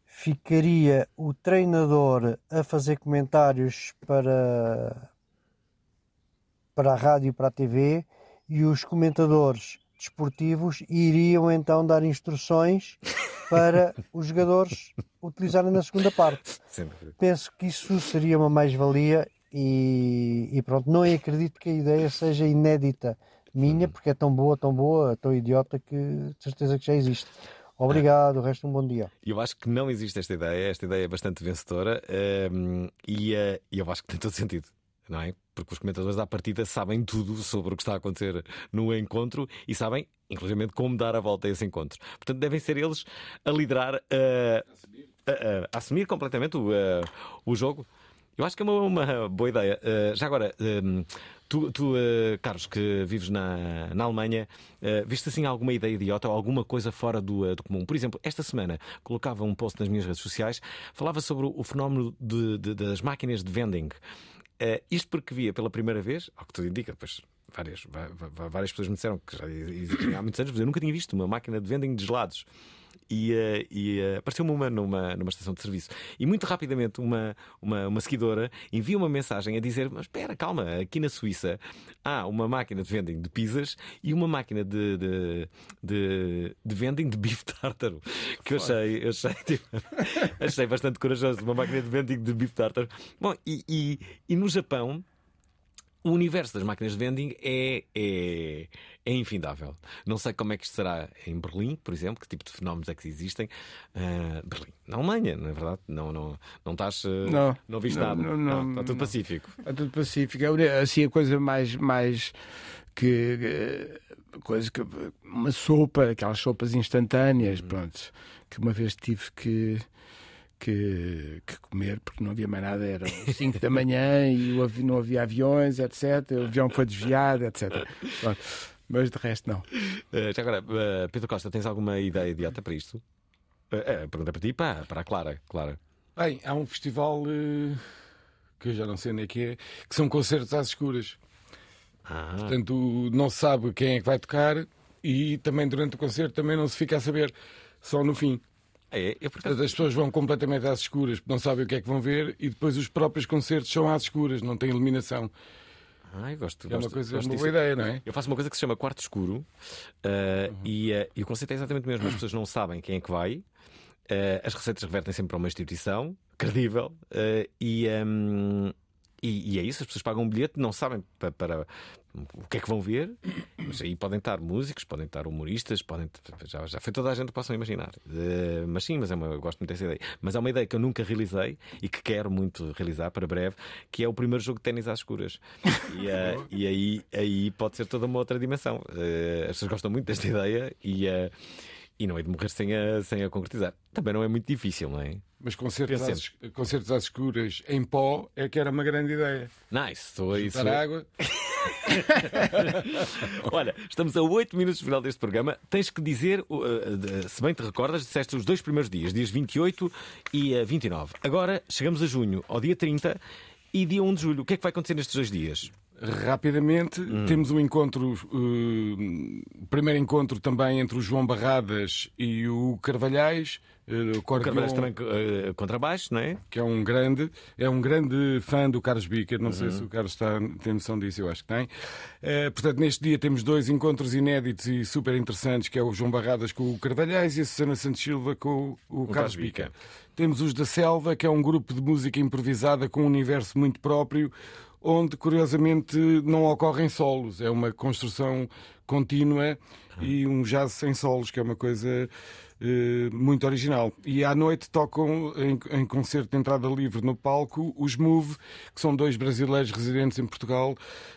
ficaria o treinador a fazer comentários para, para a rádio e para a TV e os comentadores desportivos iriam então dar instruções para os jogadores utilizarem na segunda parte. Penso que isso seria uma mais-valia e, e pronto, não acredito que a ideia seja inédita minha, porque é tão boa, tão boa, tão idiota que de certeza que já existe. Obrigado, resta um bom dia.
Eu acho que não existe esta ideia, esta ideia é bastante vencedora ehm, e e eu acho que tem todo sentido. Não é? Porque os comentadores da partida sabem tudo sobre o que está a acontecer no encontro e sabem, inclusive, como dar a volta a esse encontro. Portanto, devem ser eles a liderar, eh, a, a- a assumir completamente o, eh, o jogo. Eu acho que é uma, uma boa ideia. Eh, já agora, ehm, tu, tu, eh, Carlos, que vives na, na Alemanha, eh, viste assim alguma ideia idiota ou alguma coisa fora do, do comum? Por exemplo, esta semana colocava um post nas minhas redes sociais, falava sobre o, o fenómeno de- de- das máquinas de vending. Isto porque via pela primeira vez, ao que tudo indica, depois várias, várias pessoas me disseram que já há muitos anos, mas eu nunca tinha visto uma máquina de vending de gelados. E, eh, e eh, apareceu-me uma numa, numa estação de serviço. E muito rapidamente uma, uma, uma seguidora envia uma mensagem a dizer: Mas espera, calma, aqui na Suíça há uma máquina de vending de pizzas e uma máquina de, de, de, de vending de bife tártaro. Que eu achei, eu achei, tipo, achei bastante corajoso. Uma máquina de vending de bife tártaro. Bom, e, e, e no Japão o universo das máquinas de vending é, é, é infindável. Não sei como é que isto será em Berlim, por exemplo, que tipo de fenómenos é que existem. Ah, Berlim, na Alemanha, na verdade, não, não, não estás. ah,
Não,
não viste
não,
nada.
não, não,
está tudo
não.
pacífico.
É tudo pacífico. É assim a coisa mais, mais que coisa que uma sopa, aquelas sopas instantâneas, pronto, que uma vez tive que que, que comer porque não havia mais nada, eram 5 da manhã e o avi- não havia aviões, etc. O avião foi desviado, etc. Pronto. Mas de resto não.
Ah, já agora, ah, Pedro Costa, tens alguma ideia idiota para isto? Ah, pergunta para ti e para, para a Clara. Clara.
Bem, há um festival que eu já não sei onde é que é, que são concertos às escuras.
Ah.
Portanto, não se sabe quem é que vai tocar e também durante o concerto também não se fica a saber, só no fim.
É, eu,
Portanto, as pessoas vão completamente às escuras, não sabem o que é que vão ver e depois os próprios concertos são às escuras, não tem iluminação.
Ai, gosto,
É uma
gosto-
coisa-
gosto
uma boa ideia, não é?
Eu faço uma coisa que se chama quarto escuro uh, e, uh, e o conceito é exatamente o mesmo. As pessoas não sabem quem é que vai, uh, as receitas revertem sempre para uma instituição credível e, um, e, e é isso. As pessoas pagam um bilhete, não sabem para, para o que é que vão ver, mas aí podem estar músicos, podem estar humoristas, podem já, já foi toda a gente que possam imaginar. Uh, mas sim, mas é uma, eu gosto muito dessa ideia. Mas é uma ideia que eu nunca realizei e que quero muito realizar para breve, que é o primeiro jogo de ténis às escuras. E, uh, e aí, aí pode ser toda uma outra dimensão. Uh, as pessoas gostam muito desta ideia e, uh, e não é de morrer sem a, sem a concretizar. Também não é muito difícil, não é?
Mas concertos às, concertos às escuras em pó é que era uma grande ideia.
Nice, estou isso.
Juntar água.
Olha, estamos a 8 minutos do final deste programa. Tens que dizer, uh, se bem te recordas, disseste os dois primeiros dias, dias 28 e uh, 29. Agora chegamos a junho, ao dia 30 e dia 1 de julho. O que é que vai acontecer nestes dois dias?
Rapidamente, temos um encontro, uh, primeiro encontro também entre o João Barradas e o Carvalhais. uh, o
Carvalhais também uh, contrabaixo, não é?
Que é um grande, é um grande fã do Carlos Bica. Não sei
Uhum.
se o Carlos está, tem noção disso, eu acho que tem. Uh, portanto, neste dia temos dois encontros inéditos e super interessantes, que é o João Barradas com o Carvalhais e a Susana Santos Silva com o, o Carlos. Bica. Temos os da Selva, que é um grupo de música improvisada com um universo muito próprio, onde curiosamente não ocorrem solos. É uma construção contínua e um jazz sem solos, que é uma coisa eh, muito original. E à noite tocam em, em concerto de entrada livre no palco os Move, que são dois brasileiros residentes em Portugal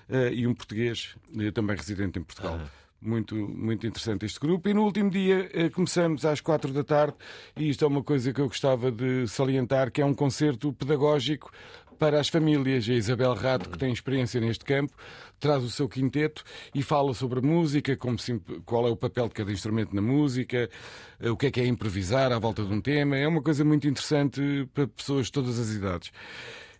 eh, e um português eh, também residente em Portugal. Muito, muito interessante este grupo. E no último dia eh, começamos às quatro da tarde, e isto é uma coisa que eu gostava de salientar, que é um concerto pedagógico para as famílias. A Isabel Rato, que tem experiência neste campo, traz o seu quinteto e fala sobre a música, como se- qual é o papel de cada instrumento na música, eh, o que é que é improvisar à volta de um tema. É uma coisa muito interessante para pessoas de todas as idades.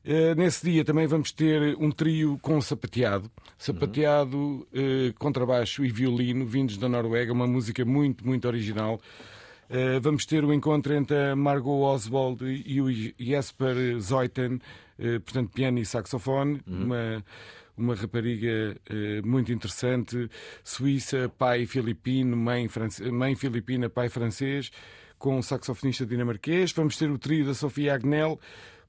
Eh, Nesse dia também vamos ter um trio com sapateado. Sapateado, eh, contrabaixo e violino, vindos da Noruega, uma música muito, muito original. Eh, Vamos ter o encontro entre a Margot Oswald e o Jesper Zeuthen, portanto, piano e saxofone, uma, uma rapariga eh, muito interessante, suíça, pai filipino, mãe, france... mãe filipina, pai francês, com um saxofonista dinamarquês. Vamos ter o trio da Sofia Agnel,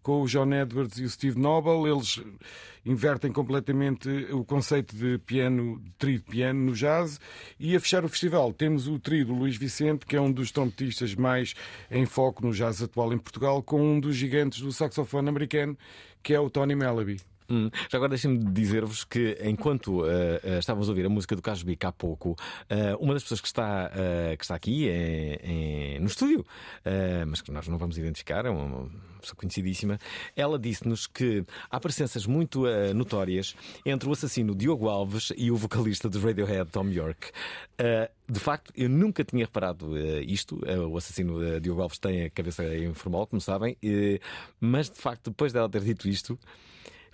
com o John Edwards e o Steve Noble. Eles invertem completamente o conceito de piano, de trio de piano no jazz. E a fechar o festival temos o trio do Luís Vicente, que é um dos trompetistas mais em foco no jazz atual em Portugal, com um dos gigantes do saxofone americano, que é o Tony Malaby.
Hum, já agora deixem-me dizer-vos que enquanto uh, uh, estávamos a ouvir a música do Carlos há pouco, uh, uma das pessoas que está, que está aqui é, é, no estúdio, mas que nós não vamos identificar, é uma, pessoa conhecidíssima, ela disse-nos que há presenças muito notórias entre o assassino Diogo Alves e o vocalista do Radiohead, Tom York. de facto, eu nunca tinha reparado isto. o assassino Diogo Alves tem a cabeça informal, como sabem, mas de facto, depois dela ter dito isto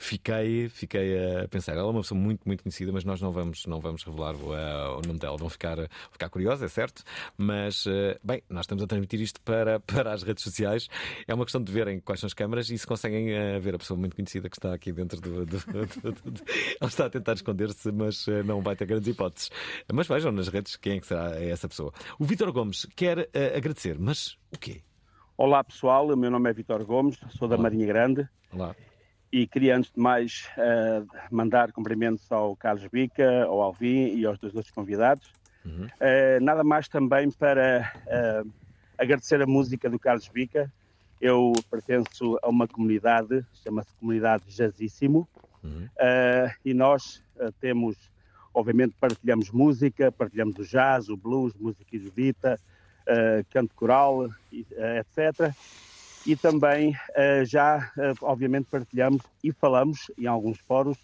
fiquei, fiquei a pensar. Ela é uma pessoa muito, muito conhecida, mas nós não vamos, não vamos revelar o, uh, o nome dela. Vão ficar, ficar curiosos, é certo. Mas, uh, bem, nós estamos a transmitir isto para, para as redes sociais. É uma questão de verem quais são as câmaras e se conseguem uh, ver a pessoa muito conhecida que está aqui dentro do. do, do, do ela está a tentar esconder-se, mas não vai ter grandes hipóteses. Mas vejam nas redes quem é que será essa pessoa. O Vitor Gomes quer agradecer, mas o quê?
Olá pessoal, o meu nome é Vitor Gomes, sou da
Olá.
Marinha Grande.
Olá
e queria antes de mais uh, mandar cumprimentos ao Carlos Bica, ao Alvin e aos dois outros convidados.
Uhum.
Uh, nada mais também para uh, agradecer a música do Carlos Bica. Eu pertenço a uma comunidade, chama-se Comunidade Jazzíssimo,
uhum.
e nós temos, obviamente, partilhamos música, partilhamos o jazz, o blues, música erudita, canto coral, etc e também uh, já, uh, obviamente, partilhamos e falamos em alguns fóruns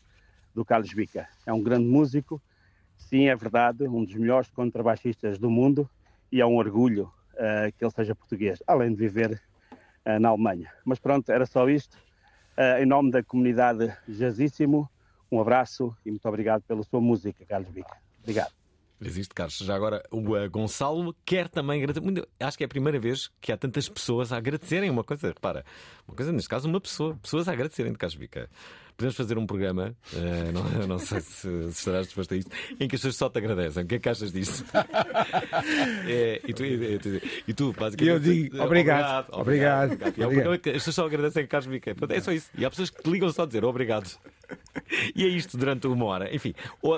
do Carlos Bica. É um grande músico, sim, é verdade, um dos melhores contrabaixistas do mundo e é um orgulho uh, que ele seja português, além de viver na Alemanha. Mas pronto, era só isto. em nome da comunidade Jazzíssimo, um abraço e muito obrigado pela sua música, Carlos Bica. Obrigado.
Existe, Carlos. Já agora, o uh, Gonçalo quer também agradecer. Acho que é a primeira vez que há tantas pessoas a agradecerem uma coisa. Repara, uma coisa, neste caso, uma pessoa. Pessoas a agradecerem de Carlos Bica. Podemos fazer um programa, uh, não, não, sei se, se, estarás disposto a isto, em que as pessoas só te agradecem. O que é que achas disso? é, e, tu, e, tu, e tu, basicamente.
Eu digo obrigado. Obrigado. obrigado, obrigado.
É um que as pessoas só agradecem a Carlos Bica. É só isso. E há pessoas que te ligam só a dizer obrigado. E é isto durante uma hora. Enfim,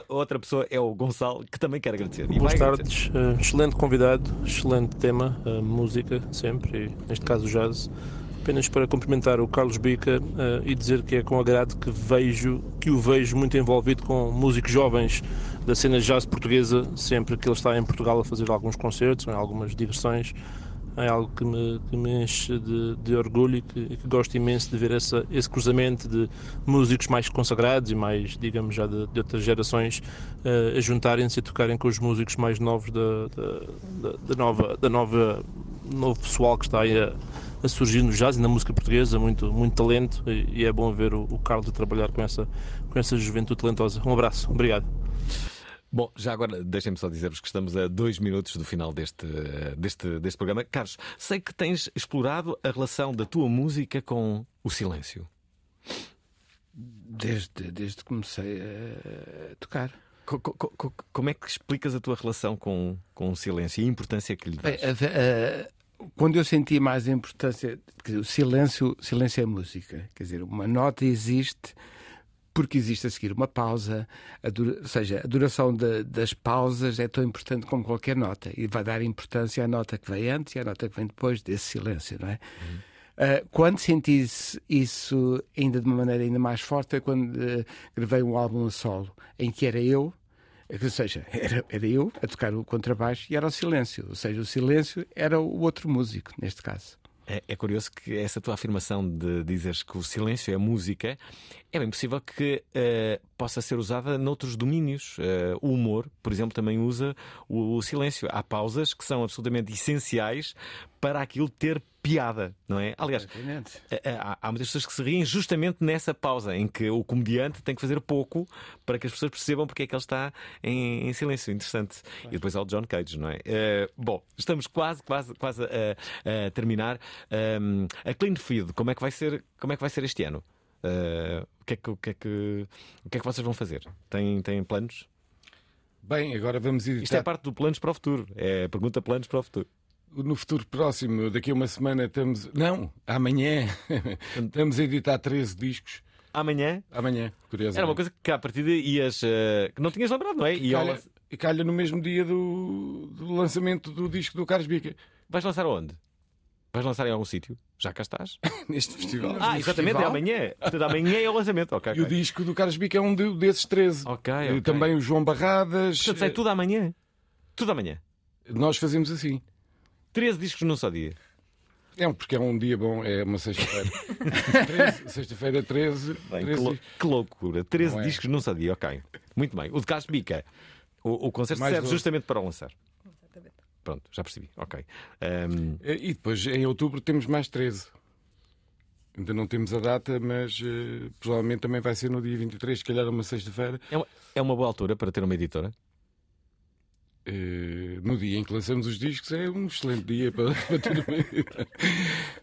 outra pessoa é o Gonçalo, que também quer agradecer. E
Boas
tardes,
uh, excelente convidado, excelente tema, música sempre, e neste caso jazz. Apenas para cumprimentar o Carlos Bica uh, e dizer que é com agrado que vejo que o vejo muito envolvido com músicos jovens da cena jazz portuguesa, sempre que ele está em Portugal a fazer alguns concertos, em algumas digressões é algo que me, que me enche de, de orgulho e que, que, gosto imenso de ver essa, esse cruzamento de músicos mais consagrados e mais, digamos, já de, de outras gerações uh, a juntarem-se e tocarem com os músicos mais novos da, da, da, nova, da nova novo pessoal que está aí a, a, surgir no jazz e na música portuguesa, muito, muito talento e, e é bom ver o, o Carlos a trabalhar com essa, com essa juventude talentosa. Um abraço, obrigado.
Bom, já agora deixem-me só dizer-vos que estamos a dois minutos do final deste, deste, deste programa. Carlos, sei que tens explorado a relação da tua música com o silêncio.
Desde, desde que comecei a tocar.
Co, co, co, como é que explicas a tua relação com, com o silêncio e a importância que lhe dás?
Quando eu senti mais a importância, dizer, o silêncio, silêncio é música. Quer dizer, uma nota existe porque existe a seguir uma pausa, dura, ou seja, a duração de, das pausas é tão importante como qualquer nota e vai dar importância à nota que vem antes e à nota que vem depois desse silêncio, não é? Uhum. Uh, quando senti isso ainda de uma maneira ainda mais forte foi quando uh, gravei um álbum a solo em que era eu, ou seja, era, era eu a tocar o contrabaixo e era o silêncio, ou seja, o silêncio era o outro músico, neste caso.
É, é, curioso que essa tua afirmação de dizeres que o silêncio é música é bem possível que uh, possa ser usada noutros domínios. Uh, o humor, por exemplo, também usa o, o, silêncio. Há pausas que são absolutamente essenciais para aquilo ter piada, não é? Aliás, eh, há, há, muitas pessoas que se riem justamente nessa pausa em que o comediante tem que fazer pouco para que as pessoas percebam porque é que ele está em, em silêncio. Interessante. E depois há o John Cage, não é? Uh, bom, estamos quase, quase, quase a, a terminar. Um, a Clean Feed, como é que vai ser, como é que vai ser este ano? Uh, o, que é que, o, que é que, o que é que vocês vão fazer? Têm, têm planos?
Bem, agora vamos editar.
Isto é parte do planos para o futuro. É pergunta planos para o futuro.
No futuro próximo, daqui a uma semana, estamos. Não, amanhã. estamos a editar 13 discos.
Amanhã?
Amanhã, curiosamente.
Era uma coisa que à partida ias. eh, que não tinhas lembrado, não é? E
calha, e calha no mesmo dia do, do lançamento do disco do Carlos Bica.
Vais lançar onde? Vais lançar em algum sítio? Já cá estás?
Neste festival.
Ah, exatamente,
festival.
é amanhã. Portanto, amanhã é o lançamento. Ok,
E o
ok.
disco do Carlos Bica é um de- desses 13.
Ok,
E
ok.
Também o João Barradas.
Portanto, sai tudo amanhã. Tudo amanhã.
Nós fazemos assim.
13 discos num só dia.
É um- porque é um dia bom, é uma sexta-feira. 13, Sexta-feira 13.
Bem,
13
que, lou- que loucura. 13
Não é?
discos num só dia, ok. Muito bem. O de Carlos Bica. O, o concerto
Mais
serve
doze.
justamente para o lançar. Pronto, já percebi. Ok. Ahm,
E depois, em outubro, temos mais 13. Ainda não temos a data, mas eh, provavelmente também vai ser no dia 23, se calhar uma sexta-feira.
é, uma, é uma boa altura para ter uma editora?
Eh, no dia em que lançamos os discos é um excelente dia para, para ter uma.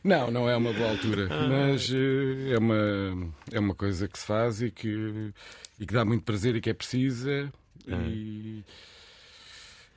Não, não é uma boa altura, mas eh, é, uma, é uma coisa que se faz e que, e que dá muito prazer e que é precisa. E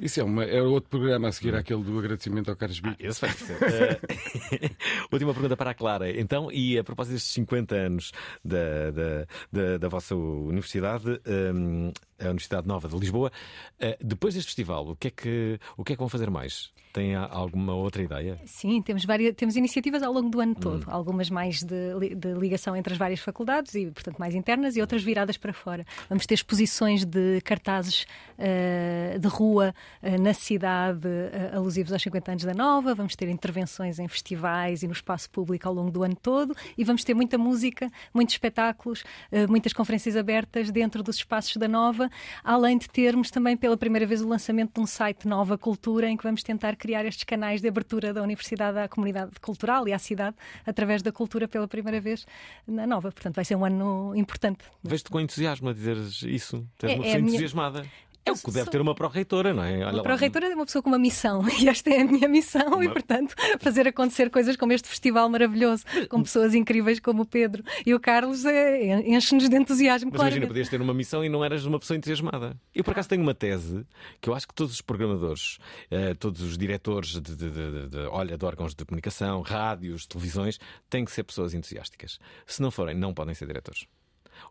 isso é, uma, é outro programa a seguir àquele do agradecimento ao Carlos Bico.
Esse vai ser. Eh, Última pergunta para a Clara. Então, e a propósito destes 50 anos da, da, da, da vossa universidade, hum, a Universidade Nova de Lisboa, eh, depois deste festival, o que, é que, o que é que vão fazer mais? Tem alguma outra ideia?
Sim, temos, várias, temos iniciativas ao longo do ano todo,
Hum.
algumas mais de, de ligação entre as várias faculdades e, portanto, mais internas e outras viradas para fora. Vamos ter exposições de cartazes eh, de rua eh, na cidade eh, alusivos aos 50 anos da Nova, vamos ter intervenções em festivais e no espaço público ao longo do ano todo e vamos ter muita música, muitos espetáculos, muitas conferências abertas dentro dos espaços da Nova, além de termos também pela primeira vez o lançamento de um site Nova Cultura em que vamos tentar criar estes canais de abertura da universidade à comunidade cultural e à cidade através da cultura pela primeira vez na Nova. Portanto, vai ser um ano importante.
Vejo-te com entusiasmo a dizeres isso. Tens
É-
uma
é
pessoa
a minha-
entusiasmada. É o que
sou-
deve ter uma pró-reitora, não é? Olha
A
lá.
pró-reitora é uma pessoa com uma missão e esta é a minha missão e,
Uma-
portanto, fazer acontecer coisas como este festival maravilhoso, com pessoas incríveis como o Pedro e o Carlos, é, enche-nos de entusiasmo,
Mas
claro.
imagina, podias ter uma missão e não eras uma pessoa entusiasmada. Eu, por acaso, tenho uma tese que eu acho que todos os programadores, eh, todos os diretores de, de- de- de- de- olha, de órgãos de comunicação, rádios, televisões, têm que ser pessoas entusiásticas. Se não forem, não podem ser diretores.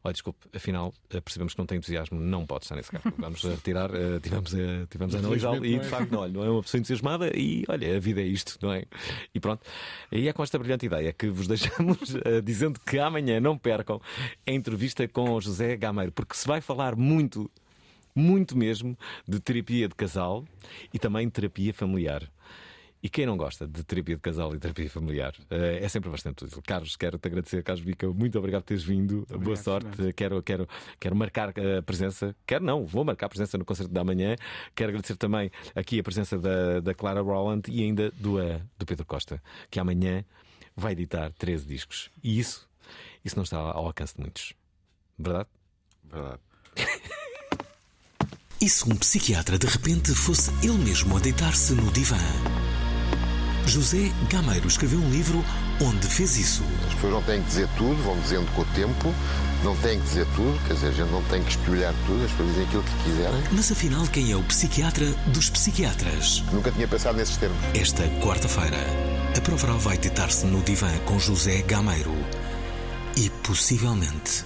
Olha, desculpe, afinal, eh, percebemos que não tem entusiasmo, não pode estar nesse cargo. Vamos a retirar, eh, tivemos a, tivemos a analisá-lo e,
Infelizmente,
de
é.
facto, não, olha, não é uma pessoa entusiasmada e, olha, a vida é isto, não é? E pronto. E é com esta brilhante ideia que vos deixamos eh, dizendo que amanhã não percam a entrevista com José Gameiro, porque se vai falar muito, muito mesmo, de terapia de casal e também terapia familiar. E quem não gosta de terapia de casal e terapia familiar eh, é sempre bastante útil. Carlos, quero-te agradecer, Carlos Bica, muito obrigado por teres vindo. Boa
Obrigado,
sorte.
Fernando.
Quero, quero, quero marcar a presença. Quero não, vou marcar a presença no concerto da manhã. Quero agradecer também aqui a presença da, da Clara Roland e ainda do, eh, do Pedro Costa, que amanhã vai editar 13 discos. E isso, isso não está ao alcance de muitos. Verdade?
Verdade.
E se um psiquiatra de repente fosse ele mesmo a deitar-se no divã? José Gameiro escreveu um livro onde fez isso.
As pessoas não têm que dizer tudo, vão dizendo com o tempo, não têm que dizer tudo, quer dizer, a gente não tem que espelhar tudo, as pessoas dizem aquilo que quiserem.
Mas afinal, quem é o psiquiatra dos psiquiatras?
Nunca tinha pensado nesses termos.
Esta quarta-feira, a prova oral vai deitar-se no divã com José Gameiro. E possivelmente.